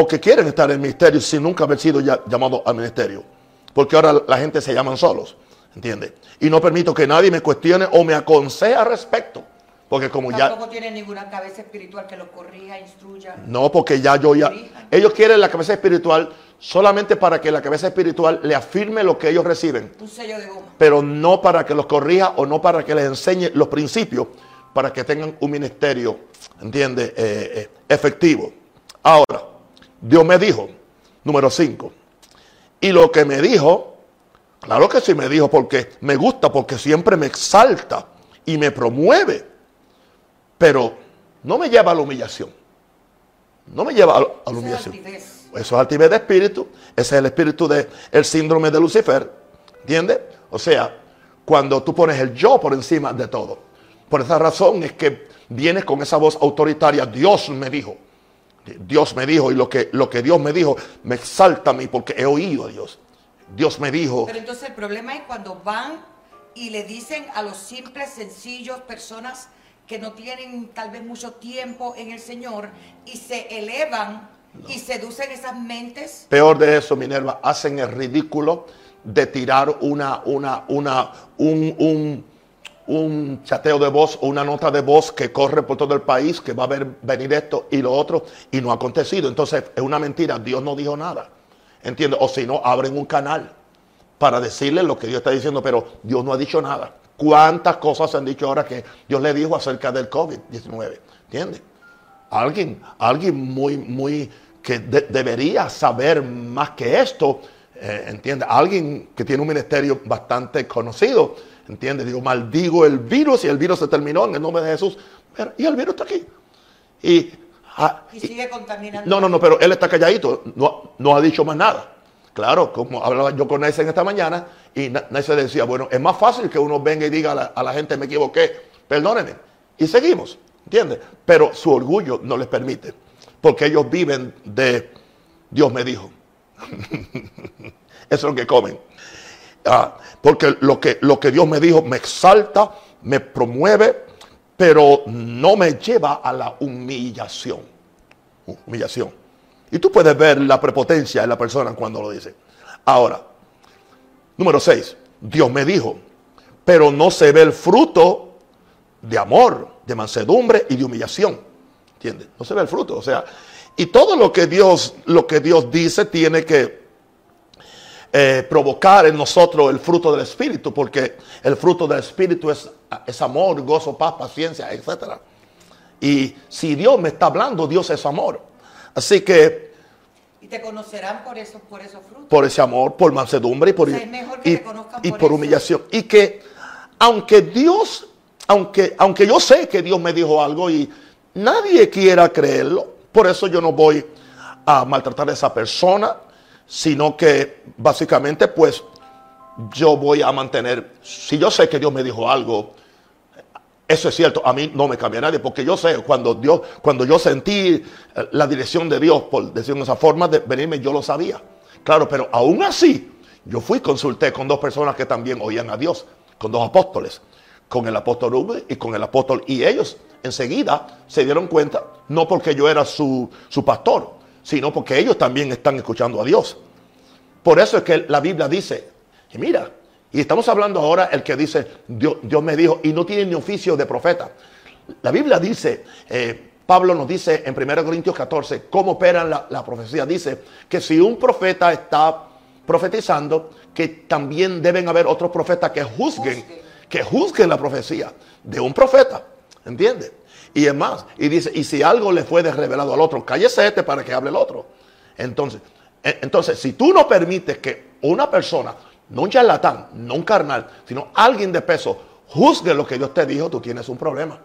que quieren estar en el ministerio sin nunca haber sido ya, llamados al ministerio. Porque ahora la gente se llaman solos, ¿entiendes? Y no permito que nadie me cuestione o me aconseje al respecto. Porque como ya... Tampoco tienen ninguna cabeza espiritual que los corrija, instruya. No, porque ya yo ya... Ellos quieren la cabeza espiritual solamente para que la cabeza espiritual le afirme lo que ellos reciben. Un sello de goma. Pero no para que los corrija o no para que les enseñe los principios para que tengan un ministerio, ¿entiende? Eh, eh, efectivo. Ahora, Dios me dijo, número 5, y lo que me dijo, claro que sí me dijo porque me gusta, porque siempre me exalta y me promueve, pero no me lleva a la humillación. No me lleva a, la humillación. Eso es altivez de espíritu. Ese es el espíritu del el síndrome de Lucifer. ¿Entiendes? O sea, cuando tú pones el yo por encima de todo. Por esa razón es que viene con esa voz autoritaria. Dios me dijo. Dios me dijo y lo que, lo que Dios me dijo me exalta a mí porque he oído a Dios. Dios me dijo. Pero entonces el problema es cuando van y le dicen a los simples, sencillos, personas que no tienen tal vez mucho tiempo en el Señor y se elevan y seducen esas mentes. Peor de eso, Minerva, hacen el ridículo de tirar una, una, una, un, un un chateo de voz o una nota de voz que corre por todo el país, que va a ver, venir esto y lo otro, y no ha acontecido. Entonces es una mentira, Dios no dijo nada. ¿Entiendes? O si no, abren un canal para decirle lo que Dios está diciendo, pero Dios no ha dicho nada. ¿Cuántas cosas se han dicho ahora que Dios le dijo acerca del COVID-19? ¿Entiendes? Alguien, alguien muy, muy, que debería saber más que esto, eh, ¿entiende? Alguien que tiene un ministerio bastante conocido, ¿Entiendes? Digo, maldigo el virus y el virus se terminó en el nombre de Jesús. y el virus está aquí. Y, ah, sigue contaminando. No, no, no, pero él está calladito. No, no ha dicho más nada. Claro, como hablaba yo con en esta mañana y se decía, bueno, es más fácil que uno venga y diga a la, a la gente, me equivoqué, perdónenme. Y seguimos, ¿entiendes? Pero su orgullo no les permite. Porque ellos viven de Dios me dijo. Eso es lo que comen. Ah, porque lo que, lo que Dios me dijo me exalta, me promueve, pero no me lleva a la humillación. Humillación. Y tú puedes ver la prepotencia de la persona cuando lo dice. Ahora, número 6. Dios me dijo, pero no se ve el fruto de amor, de mansedumbre y de humillación. ¿Entiendes? No se ve el fruto. O sea, y todo lo que Dios, lo que Dios dice tiene que eh, provocar en nosotros el fruto del Espíritu, porque el fruto del Espíritu es, es amor, gozo, paz, paciencia, etc. Y si Dios me está hablando, Dios es amor. Así que Y te conocerán por esos, por esos frutos. por ese amor, por mansedumbre y por, O sea, y- por por humillación. Y que aunque Dios, aunque, aunque yo sé que Dios me dijo algo y nadie quiera creerlo, por eso yo no voy a maltratar a esa persona, sino que básicamente pues yo voy a mantener, si yo sé que Dios me dijo algo, eso es cierto, a mí no me cambia nadie, porque yo sé, cuando Dios, cuando yo sentí eh, la dirección de Dios, por decirlo de esa forma, de venirme, yo lo sabía. Claro, pero aún así, yo fui, consulté con dos personas que también oían a Dios, con dos apóstoles, con el apóstol Rubén y con el apóstol, y ellos enseguida se dieron cuenta, no porque yo era su, su pastor, sino porque ellos también están escuchando a Dios. Por eso es que la Biblia dice, y mira, y estamos hablando ahora el que dice, Dios, Dios me dijo, y no tiene ni oficio de profeta. La Biblia dice, eh, Pablo nos dice en 1 Corintios 14, cómo opera la, la profecía. Dice que si un profeta está profetizando, que también deben haber otros profetas que Juzguen. Que juzguen la profecía de un profeta. ¿Entiendes? Y es más, y dice, y si algo le fue de revelado al otro, cállese este para que hable el otro. Entonces, e- entonces, si tú no permites que una persona, no un charlatán, no un carnal, sino alguien de peso, juzgue lo que Dios te dijo, tú tienes un problema.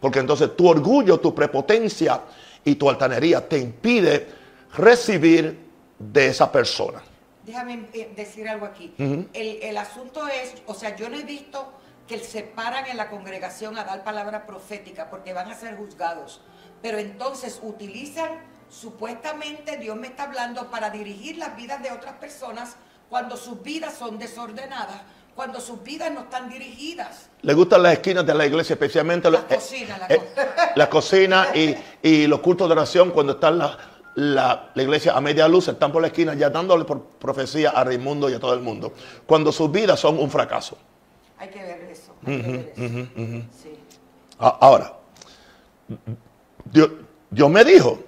Porque entonces tu orgullo, tu prepotencia y tu altanería te impide recibir de esa persona. Déjame eh, decir algo aquí. el, el asunto es, o sea, yo no he visto que se paran en la congregación a dar palabra profética porque van a ser juzgados. Pero entonces utilizan, supuestamente Dios me está hablando para dirigir las vidas de otras personas cuando sus vidas son desordenadas, cuando sus vidas no están dirigidas. Le gustan las esquinas de la iglesia, especialmente La eh, cocina, la eh, co- la cocina y, y los cultos de oración cuando están la, la- la iglesia a media luz, están por la esquina ya dándole por profecía a Raimundo y a todo el mundo. Cuando sus vidas son un fracaso. Hay que ver eso. Hay que ver eso. Sí. A- Ahora, Dios, Dios me dijo,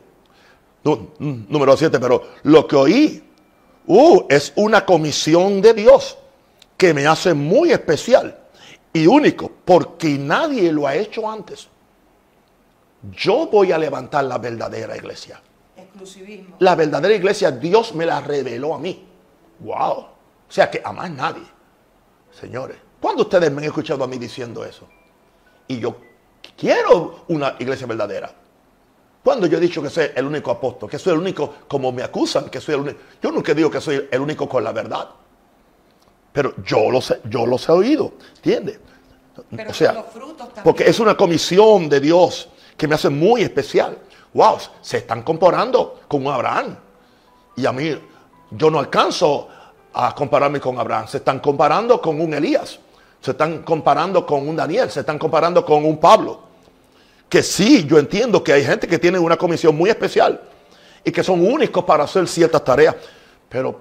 mm, número 7, pero lo que oí uh, es una comisión de Dios que me hace muy especial y único, porque nadie lo ha hecho antes. Yo voy a levantar la verdadera iglesia. Exclusivismo. La verdadera iglesia Dios me la reveló a mí. Wow. O sea que a más nadie. Señores, ¿cuándo ustedes me han escuchado a mí diciendo eso? Y yo quiero una iglesia verdadera. Cuando yo he dicho que soy el único apóstol, que soy el único, como me acusan, que soy el único. Yo nunca digo que soy el único con la verdad. Pero yo los he, yo los he oído, ¿entiendes? Pero o sea, los frutos también. porque es una comisión de Dios que me hace muy especial. Wow, se están comparando con Abraham. Y a mí, yo no alcanzo a compararme con Abraham. Se están comparando con un Elías. Se están comparando con un Daniel. Se están comparando con un Pablo. Que sí, yo entiendo que hay gente que tiene una comisión muy especial y que son únicos para hacer ciertas tareas. Pero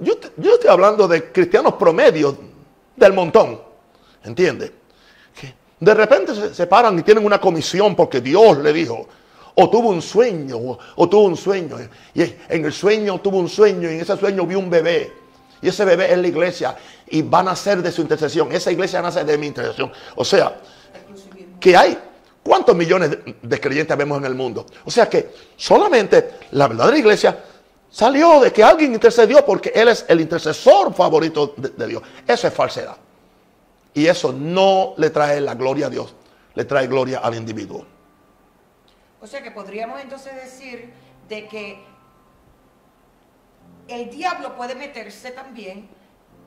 yo, estoy hablando de cristianos promedios del montón. ¿Entiendes? Que de repente se, se paran y tienen una comisión porque Dios le dijo. O tuvo un sueño, o, o tuvo un sueño. Y en el sueño tuvo un sueño y en ese sueño vio un bebé. Y ese bebé es la iglesia y va a nacer de su intercesión. Esa iglesia nace de mi intercesión. O sea, que hay. ¿Cuántos millones de creyentes vemos en el mundo? O sea que solamente la verdadera iglesia salió de que alguien intercedió porque Él es el intercesor favorito de, de Dios. Eso es falsedad. Y eso no le trae la gloria a Dios, le trae gloria al individuo. O sea que podríamos entonces decir de que el diablo puede meterse también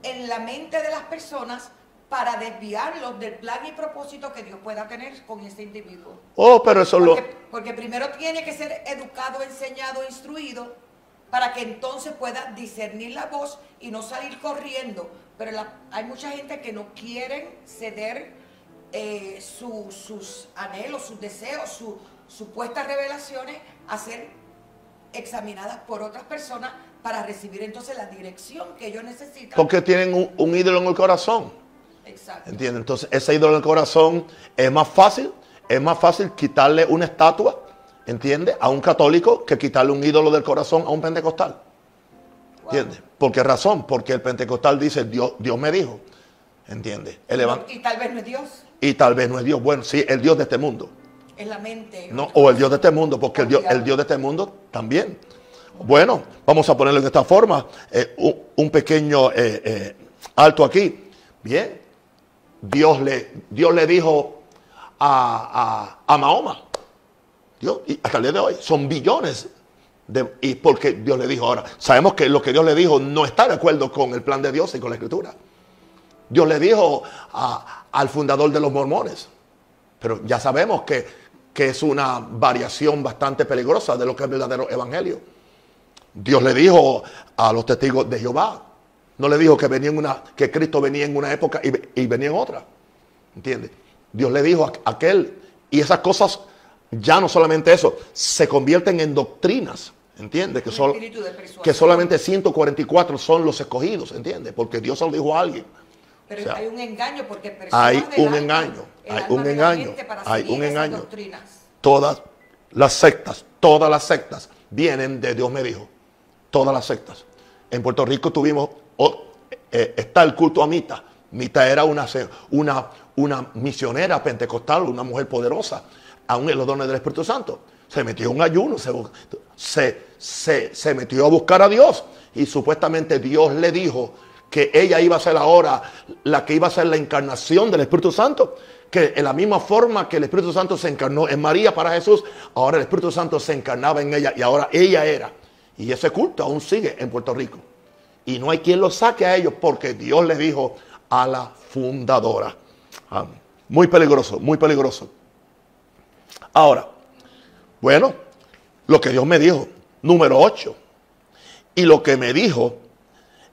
en la mente de las personas para desviarlos del plan y propósito que Dios pueda tener con ese individuo. Oh, pero eso lo... Porque, porque primero tiene que ser educado, enseñado, instruido, para que entonces pueda discernir la voz y no salir corriendo. Pero la- hay mucha gente que no quieren ceder eh, su- sus anhelos, sus deseos, sus supuestas revelaciones a ser examinadas por otras personas para recibir entonces la dirección que ellos necesitan. Porque tienen un, un ídolo en el corazón. Exacto. ¿Entiendes? Entonces, ese ídolo en el corazón es más fácil, es más fácil quitarle una estatua, ¿entiendes? A un católico que quitarle un ídolo del corazón a un pentecostal. ¿Entiendes? ¿Por qué razón? Porque el pentecostal dice, Dios, Dios me dijo. ¿Entiendes? Y tal vez no es Dios, y tal vez no es Dios. Bueno, sí, el Dios de este mundo. Es la mente. No, o el Dios de este mundo, porque el Dios, el Dios de este mundo también. Bueno, vamos a ponerlo de esta forma. eh, un, pequeño eh, eh, alto aquí. Bien. Dios le, Dios le dijo a, a- a Mahoma. Dios, y hasta el día de hoy son billones. De, y porque Dios le dijo ahora. Sabemos que lo que Dios le dijo no está de acuerdo con el plan de Dios y con la escritura. Dios le dijo a- al fundador de los mormones. Pero ya sabemos que, que es una variación bastante peligrosa de lo que es el verdadero evangelio. Dios le dijo a los testigos de Jehová. No le dijo que, venía en una, que Cristo venía en una época y, y venía en otra. ¿Entiendes? Dios le dijo a aquel. Y esas cosas, ya no solamente eso, se convierten en doctrinas. ¿Entiendes? Que, Un sol- espíritu de persuasión. que solamente 144 son los escogidos. ¿Entiendes? Porque Dios se lo dijo a alguien. Pero o sea, hay un engaño porque personas hay un engaño, el hay un engaño, hay un engaño. doctrinas. todas las sectas, todas las sectas vienen de Dios me dijo. Todas las sectas. En Puerto Rico tuvimos, oh, eh, está el culto a Mita. Mita era una, una, una misionera pentecostal, una mujer poderosa, aún en los dones del Espíritu Santo. Se metió en un ayuno, se, se, se- se metió a buscar a Dios y supuestamente Dios le dijo que ella iba a ser ahora la que iba a ser la encarnación del Espíritu Santo. Que en la misma forma que el Espíritu Santo se encarnó en María para Jesús, ahora el Espíritu Santo se encarnaba en ella y ahora ella era. Y ese culto aún sigue en Puerto Rico. Y no hay quien lo saque a ellos porque Dios le dijo a la fundadora. Muy peligroso, muy peligroso. Ahora, bueno, lo que Dios me dijo, número 8. Y lo que me dijo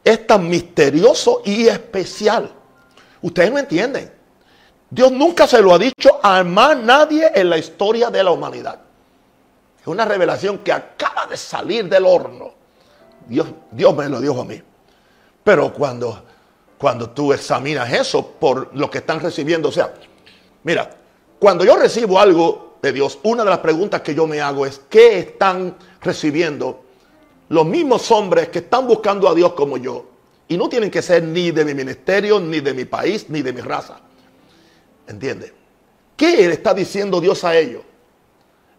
es tan misterioso y especial. Ustedes no entienden. Dios nunca se lo ha dicho a más nadie en la historia de la humanidad. Es una revelación que acaba de salir del horno. Dios, Dios me lo dijo a mí. Pero cuando, cuando tú examinas eso por lo que están recibiendo, o sea, mira, cuando yo recibo algo de Dios, una de las preguntas que yo me hago es, ¿qué están recibiendo los mismos hombres que están buscando a Dios como yo? Y no tienen que ser ni de mi ministerio, ni de mi país, ni de mi raza. ¿Entiendes? ¿Qué le está diciendo Dios a ellos?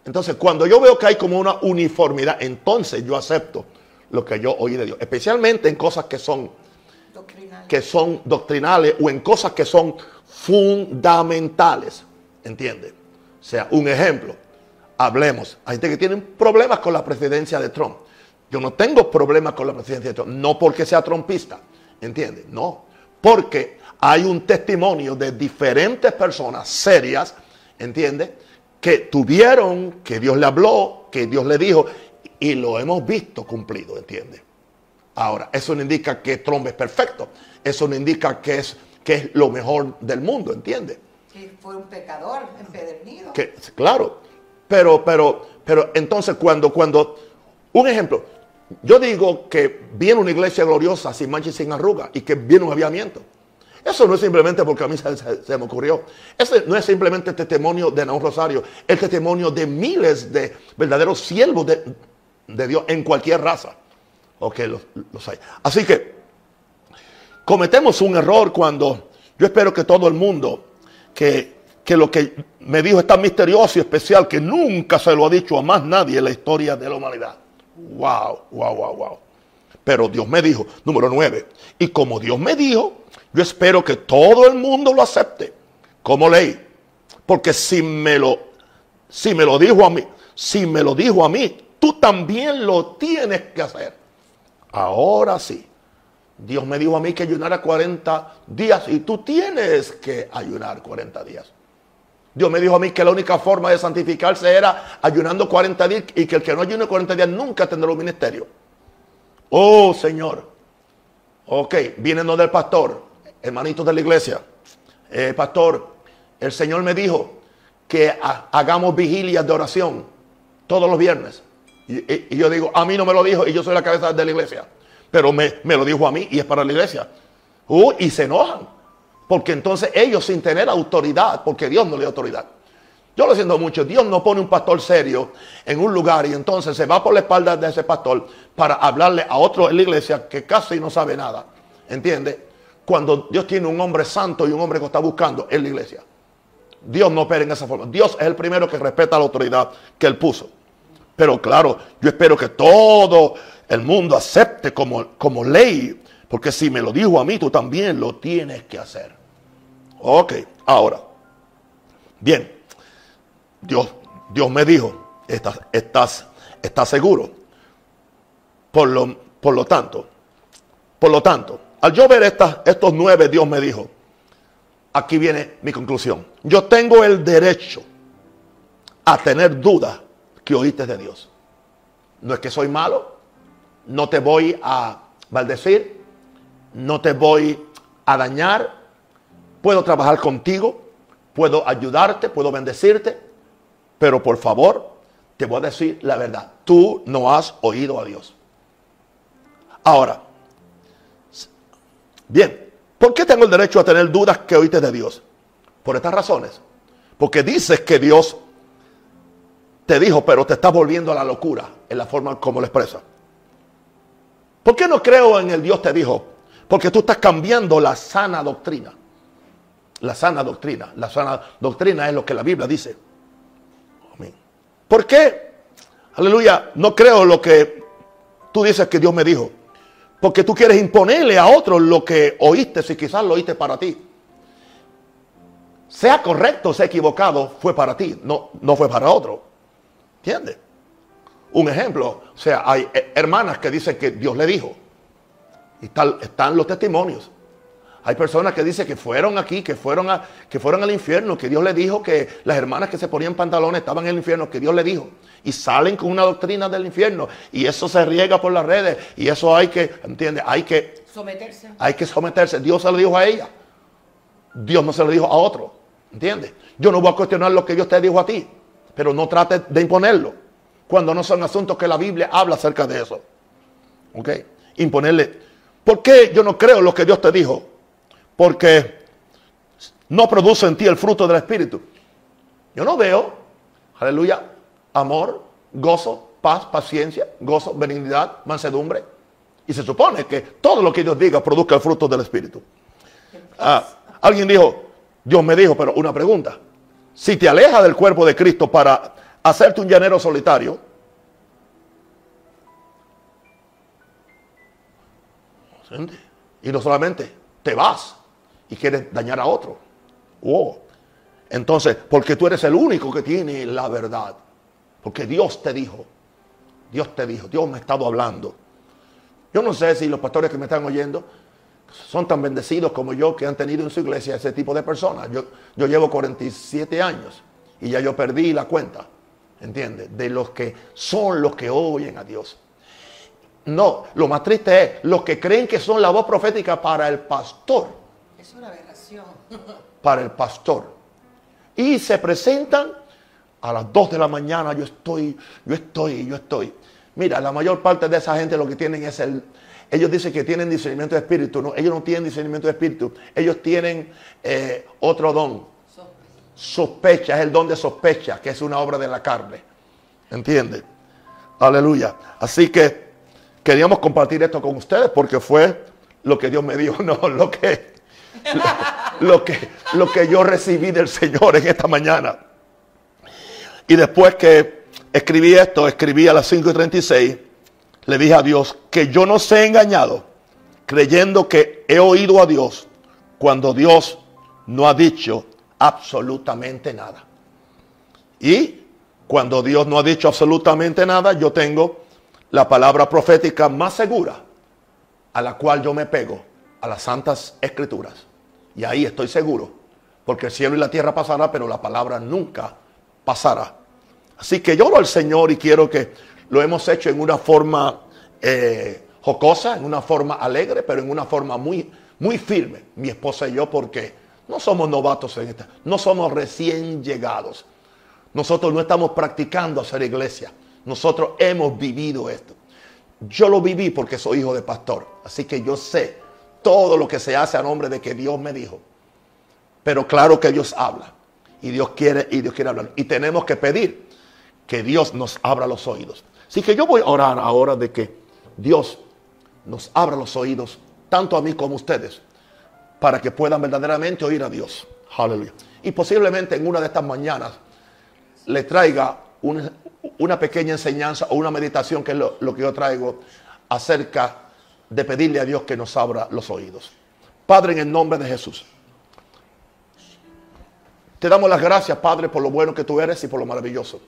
Entonces, cuando yo veo que hay como una uniformidad, entonces yo acepto lo que yo oí de Dios. Especialmente en cosas que son, Doctrinal. que son doctrinales o en cosas que son fundamentales. ¿Entiendes? O sea, un ejemplo. Hablemos. Hay gente que tiene problemas con la presidencia de Trump. Yo no tengo problemas con la presidencia de Trump. No porque sea trumpista. ¿Entiendes? No. Porque hay un testimonio de diferentes personas serias. ¿Entiendes? Que tuvieron, que Dios le habló, que Dios le dijo. Y lo hemos visto cumplido. ¿Entiendes? Ahora, eso no indica que Trump es perfecto. Eso no indica que es, que es lo mejor del mundo. ¿Entiendes? Que fue un pecador empedernido. Que, claro, pero, pero, pero entonces cuando, cuando, un ejemplo, yo digo que viene una iglesia gloriosa sin mancha y sin arruga y que viene un aviamiento. Eso no es simplemente porque a mí se, me ocurrió. Ese no es simplemente el testimonio de Naúm Rosario, el testimonio de miles de verdaderos siervos de, Dios en cualquier raza. Ok, los, hay. Así que cometemos un error cuando yo espero que todo el mundo que, que lo que me dijo es tan misterioso y especial que nunca se lo ha dicho a más nadie en la historia de la humanidad. Wow, wow, wow, wow. Pero Dios me dijo, número nueve, y como Dios me dijo, yo espero que todo el mundo lo acepte como ley. Porque si me lo, si me lo dijo a mí, si me lo dijo a mí, tú también lo tienes que hacer. Ahora sí. Dios me dijo a mí que ayunara 40 días y tú tienes que ayunar 40 días. Dios me dijo a mí que la única forma de santificarse era ayunando 40 días y que el que no ayune 40 días nunca tendrá un ministerio. Oh Señor. Ok, vienen donde el pastor, hermanitos de la iglesia. Eh, pastor, el Señor me dijo que ha- hagamos vigilias de oración todos los viernes. Y, yo digo, a mí no me lo dijo y yo soy la cabeza de la iglesia. Pero me, me lo dijo a mí y es para la iglesia. Uh, y se enojan. Porque entonces ellos sin tener autoridad, porque Dios no le da autoridad. Yo lo siento mucho. Dios no pone un pastor serio en un lugar y entonces se va por la espalda de ese pastor para hablarle a otro en la iglesia que casi no sabe nada. ¿Entiende? Cuando Dios tiene un hombre santo y un hombre que está buscando en la iglesia. Dios no opera en esa forma. Dios es el primero que respeta la autoridad que Él puso. Pero claro, yo espero que todo el mundo acepte como, como ley. Porque si me lo dijo a mí, tú también lo tienes que hacer. Ok, ahora. Bien. Dios, Dios me dijo, estás, estás, estás seguro. Por lo, por lo tanto, por lo tanto, al yo ver estos nueve, Dios me dijo, aquí viene mi conclusión. Yo tengo el derecho a tener dudas que oíste de Dios. No es que soy malo, no te voy a maldecir, no te voy a dañar, puedo trabajar contigo, puedo ayudarte, puedo bendecirte, pero por favor, te voy a decir la verdad, tú no has oído a Dios. Ahora, bien, ¿por qué tengo el derecho a tener dudas que oíste de Dios? Por estas razones. Porque dices que Dios te dijo, pero te estás volviendo a la locura en la forma como lo expresa. ¿Por qué no creo en el Dios te dijo? Porque tú estás cambiando la sana doctrina. La sana doctrina. La sana doctrina es lo que la Biblia dice. ¿Por qué? Aleluya. No creo lo que tú dices que Dios me dijo. Porque tú quieres imponerle a otros lo que oíste, si quizás lo oíste para ti. Sea correcto sea equivocado, fue para ti, no, no fue para otro. ¿Entiendes? Un ejemplo, o sea, hay eh, hermanas que dicen que Dios le dijo. Y están los testimonios. Hay personas que dicen que fueron aquí, que fueron, a, que fueron al infierno, que Dios le dijo que las hermanas que se ponían pantalones estaban en el infierno, que Dios le dijo. Y salen con una doctrina del infierno. Y eso se riega por las redes. Y eso hay que, ¿entiendes? Hay que someterse. Hay que someterse. Dios se lo dijo a ella. Dios no se lo dijo a otro. ¿Entiendes? Yo no voy a cuestionar lo que Dios te dijo a ti. Pero no trate de imponerlo. Cuando no son asuntos que la Biblia habla acerca de eso. ¿Ok? Imponerle. ¿Por qué yo no creo lo que Dios te dijo? Porque no produce en ti el fruto del Espíritu. Yo no veo, aleluya, amor, gozo, paz, paciencia, gozo, benignidad, mansedumbre. Y se supone que todo lo que Dios diga produzca el fruto del Espíritu. Ah, alguien dijo, Dios me dijo, pero una pregunta. Si te alejas del cuerpo de Cristo para hacerte un llanero solitario, y no solamente te vas y quieres dañar a otro. Oh. Entonces, porque tú eres el único que tiene la verdad. Porque Dios te dijo, Dios te dijo, Dios me ha estado hablando. Yo no sé si los pastores que me están oyendo son tan bendecidos como yo que han tenido en su iglesia ese tipo de personas. Yo, yo llevo 47 años y ya yo perdí la cuenta, ¿entiendes? De los que son los que oyen a Dios. No, lo más triste es los que creen que son la voz profética para el pastor. Es una aberración. Para el pastor. Y se presentan a las 2 de la mañana, yo estoy, yo estoy, yo estoy. Mira, la mayor parte de esa gente lo que tienen es el... Ellos dicen que tienen discernimiento de espíritu. No, ellos no tienen discernimiento de espíritu. Ellos tienen eh, otro don. Sospecha, es el don de sospecha, que es una obra de la carne. ¿Entiendes? Aleluya. Así que queríamos compartir esto con ustedes porque fue lo que Dios me dijo, no lo que, lo, que, lo que yo recibí del Señor en esta mañana. Y después que escribí esto, escribí a las 5 y 36, le dije a Dios que yo no sé engañado creyendo que he oído a Dios cuando Dios no ha dicho absolutamente nada. Y cuando Dios no ha dicho absolutamente nada, yo tengo la palabra profética más segura a la cual yo me pego, a las santas escrituras. Y ahí estoy seguro, porque el cielo y la tierra pasará, pero la palabra nunca pasará. Así que yo oro al Señor y quiero que lo hemos hecho en una forma eh, jocosa, en una forma alegre, pero en una forma muy, muy firme, mi esposa y yo, porque no somos novatos en esta, no somos recién llegados. Nosotros no estamos practicando hacer iglesia. Nosotros hemos vivido esto. Yo lo viví porque soy hijo de pastor. Así que yo sé todo lo que se hace a nombre de que Dios me dijo. Pero claro que Dios habla. Y Dios quiere, y Dios quiere hablar. Y tenemos que pedir que Dios nos abra los oídos. Así que yo voy a orar ahora de que Dios nos abra los oídos, tanto a mí como a ustedes, para que puedan verdaderamente oír a Dios. Aleluya. Y posiblemente en una de estas mañanas le traiga una, pequeña enseñanza o una meditación, que es lo, lo que yo traigo, acerca de pedirle a Dios que nos abra los oídos. Padre, en el nombre de Jesús. Te damos las gracias, Padre, por lo bueno que tú eres y por lo maravilloso.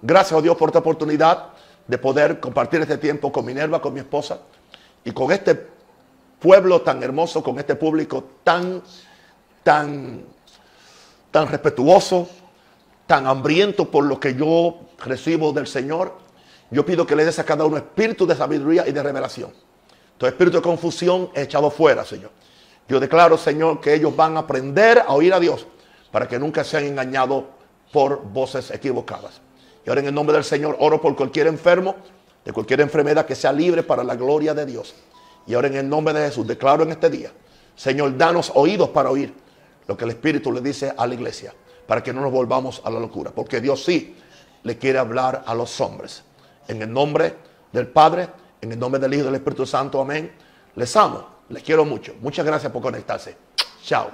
Gracias, oh Dios, por esta oportunidad de poder compartir este tiempo con Minerva, con mi esposa, y con este pueblo tan hermoso, con este público tan, tan, tan respetuoso, tan hambriento por lo que yo recibo del Señor. Yo pido que le des a cada uno espíritu de sabiduría y de revelación. Todo espíritu de confusión es echado fuera, Señor. Yo declaro, Señor, que ellos van a aprender a oír a Dios para que nunca sean engañados por voces equivocadas. Y ahora en el nombre del Señor oro por cualquier enfermo, de cualquier enfermedad que sea libre para la gloria de Dios. Y ahora en el nombre de Jesús declaro en este día, Señor, danos oídos para oír lo que el Espíritu le dice a la iglesia, para que no nos volvamos a la locura, porque Dios sí le quiere hablar a los hombres. En el nombre del Padre, en el nombre del Hijo y del Espíritu Santo, amén. Les amo, les quiero mucho. Muchas gracias por conectarse. Chao.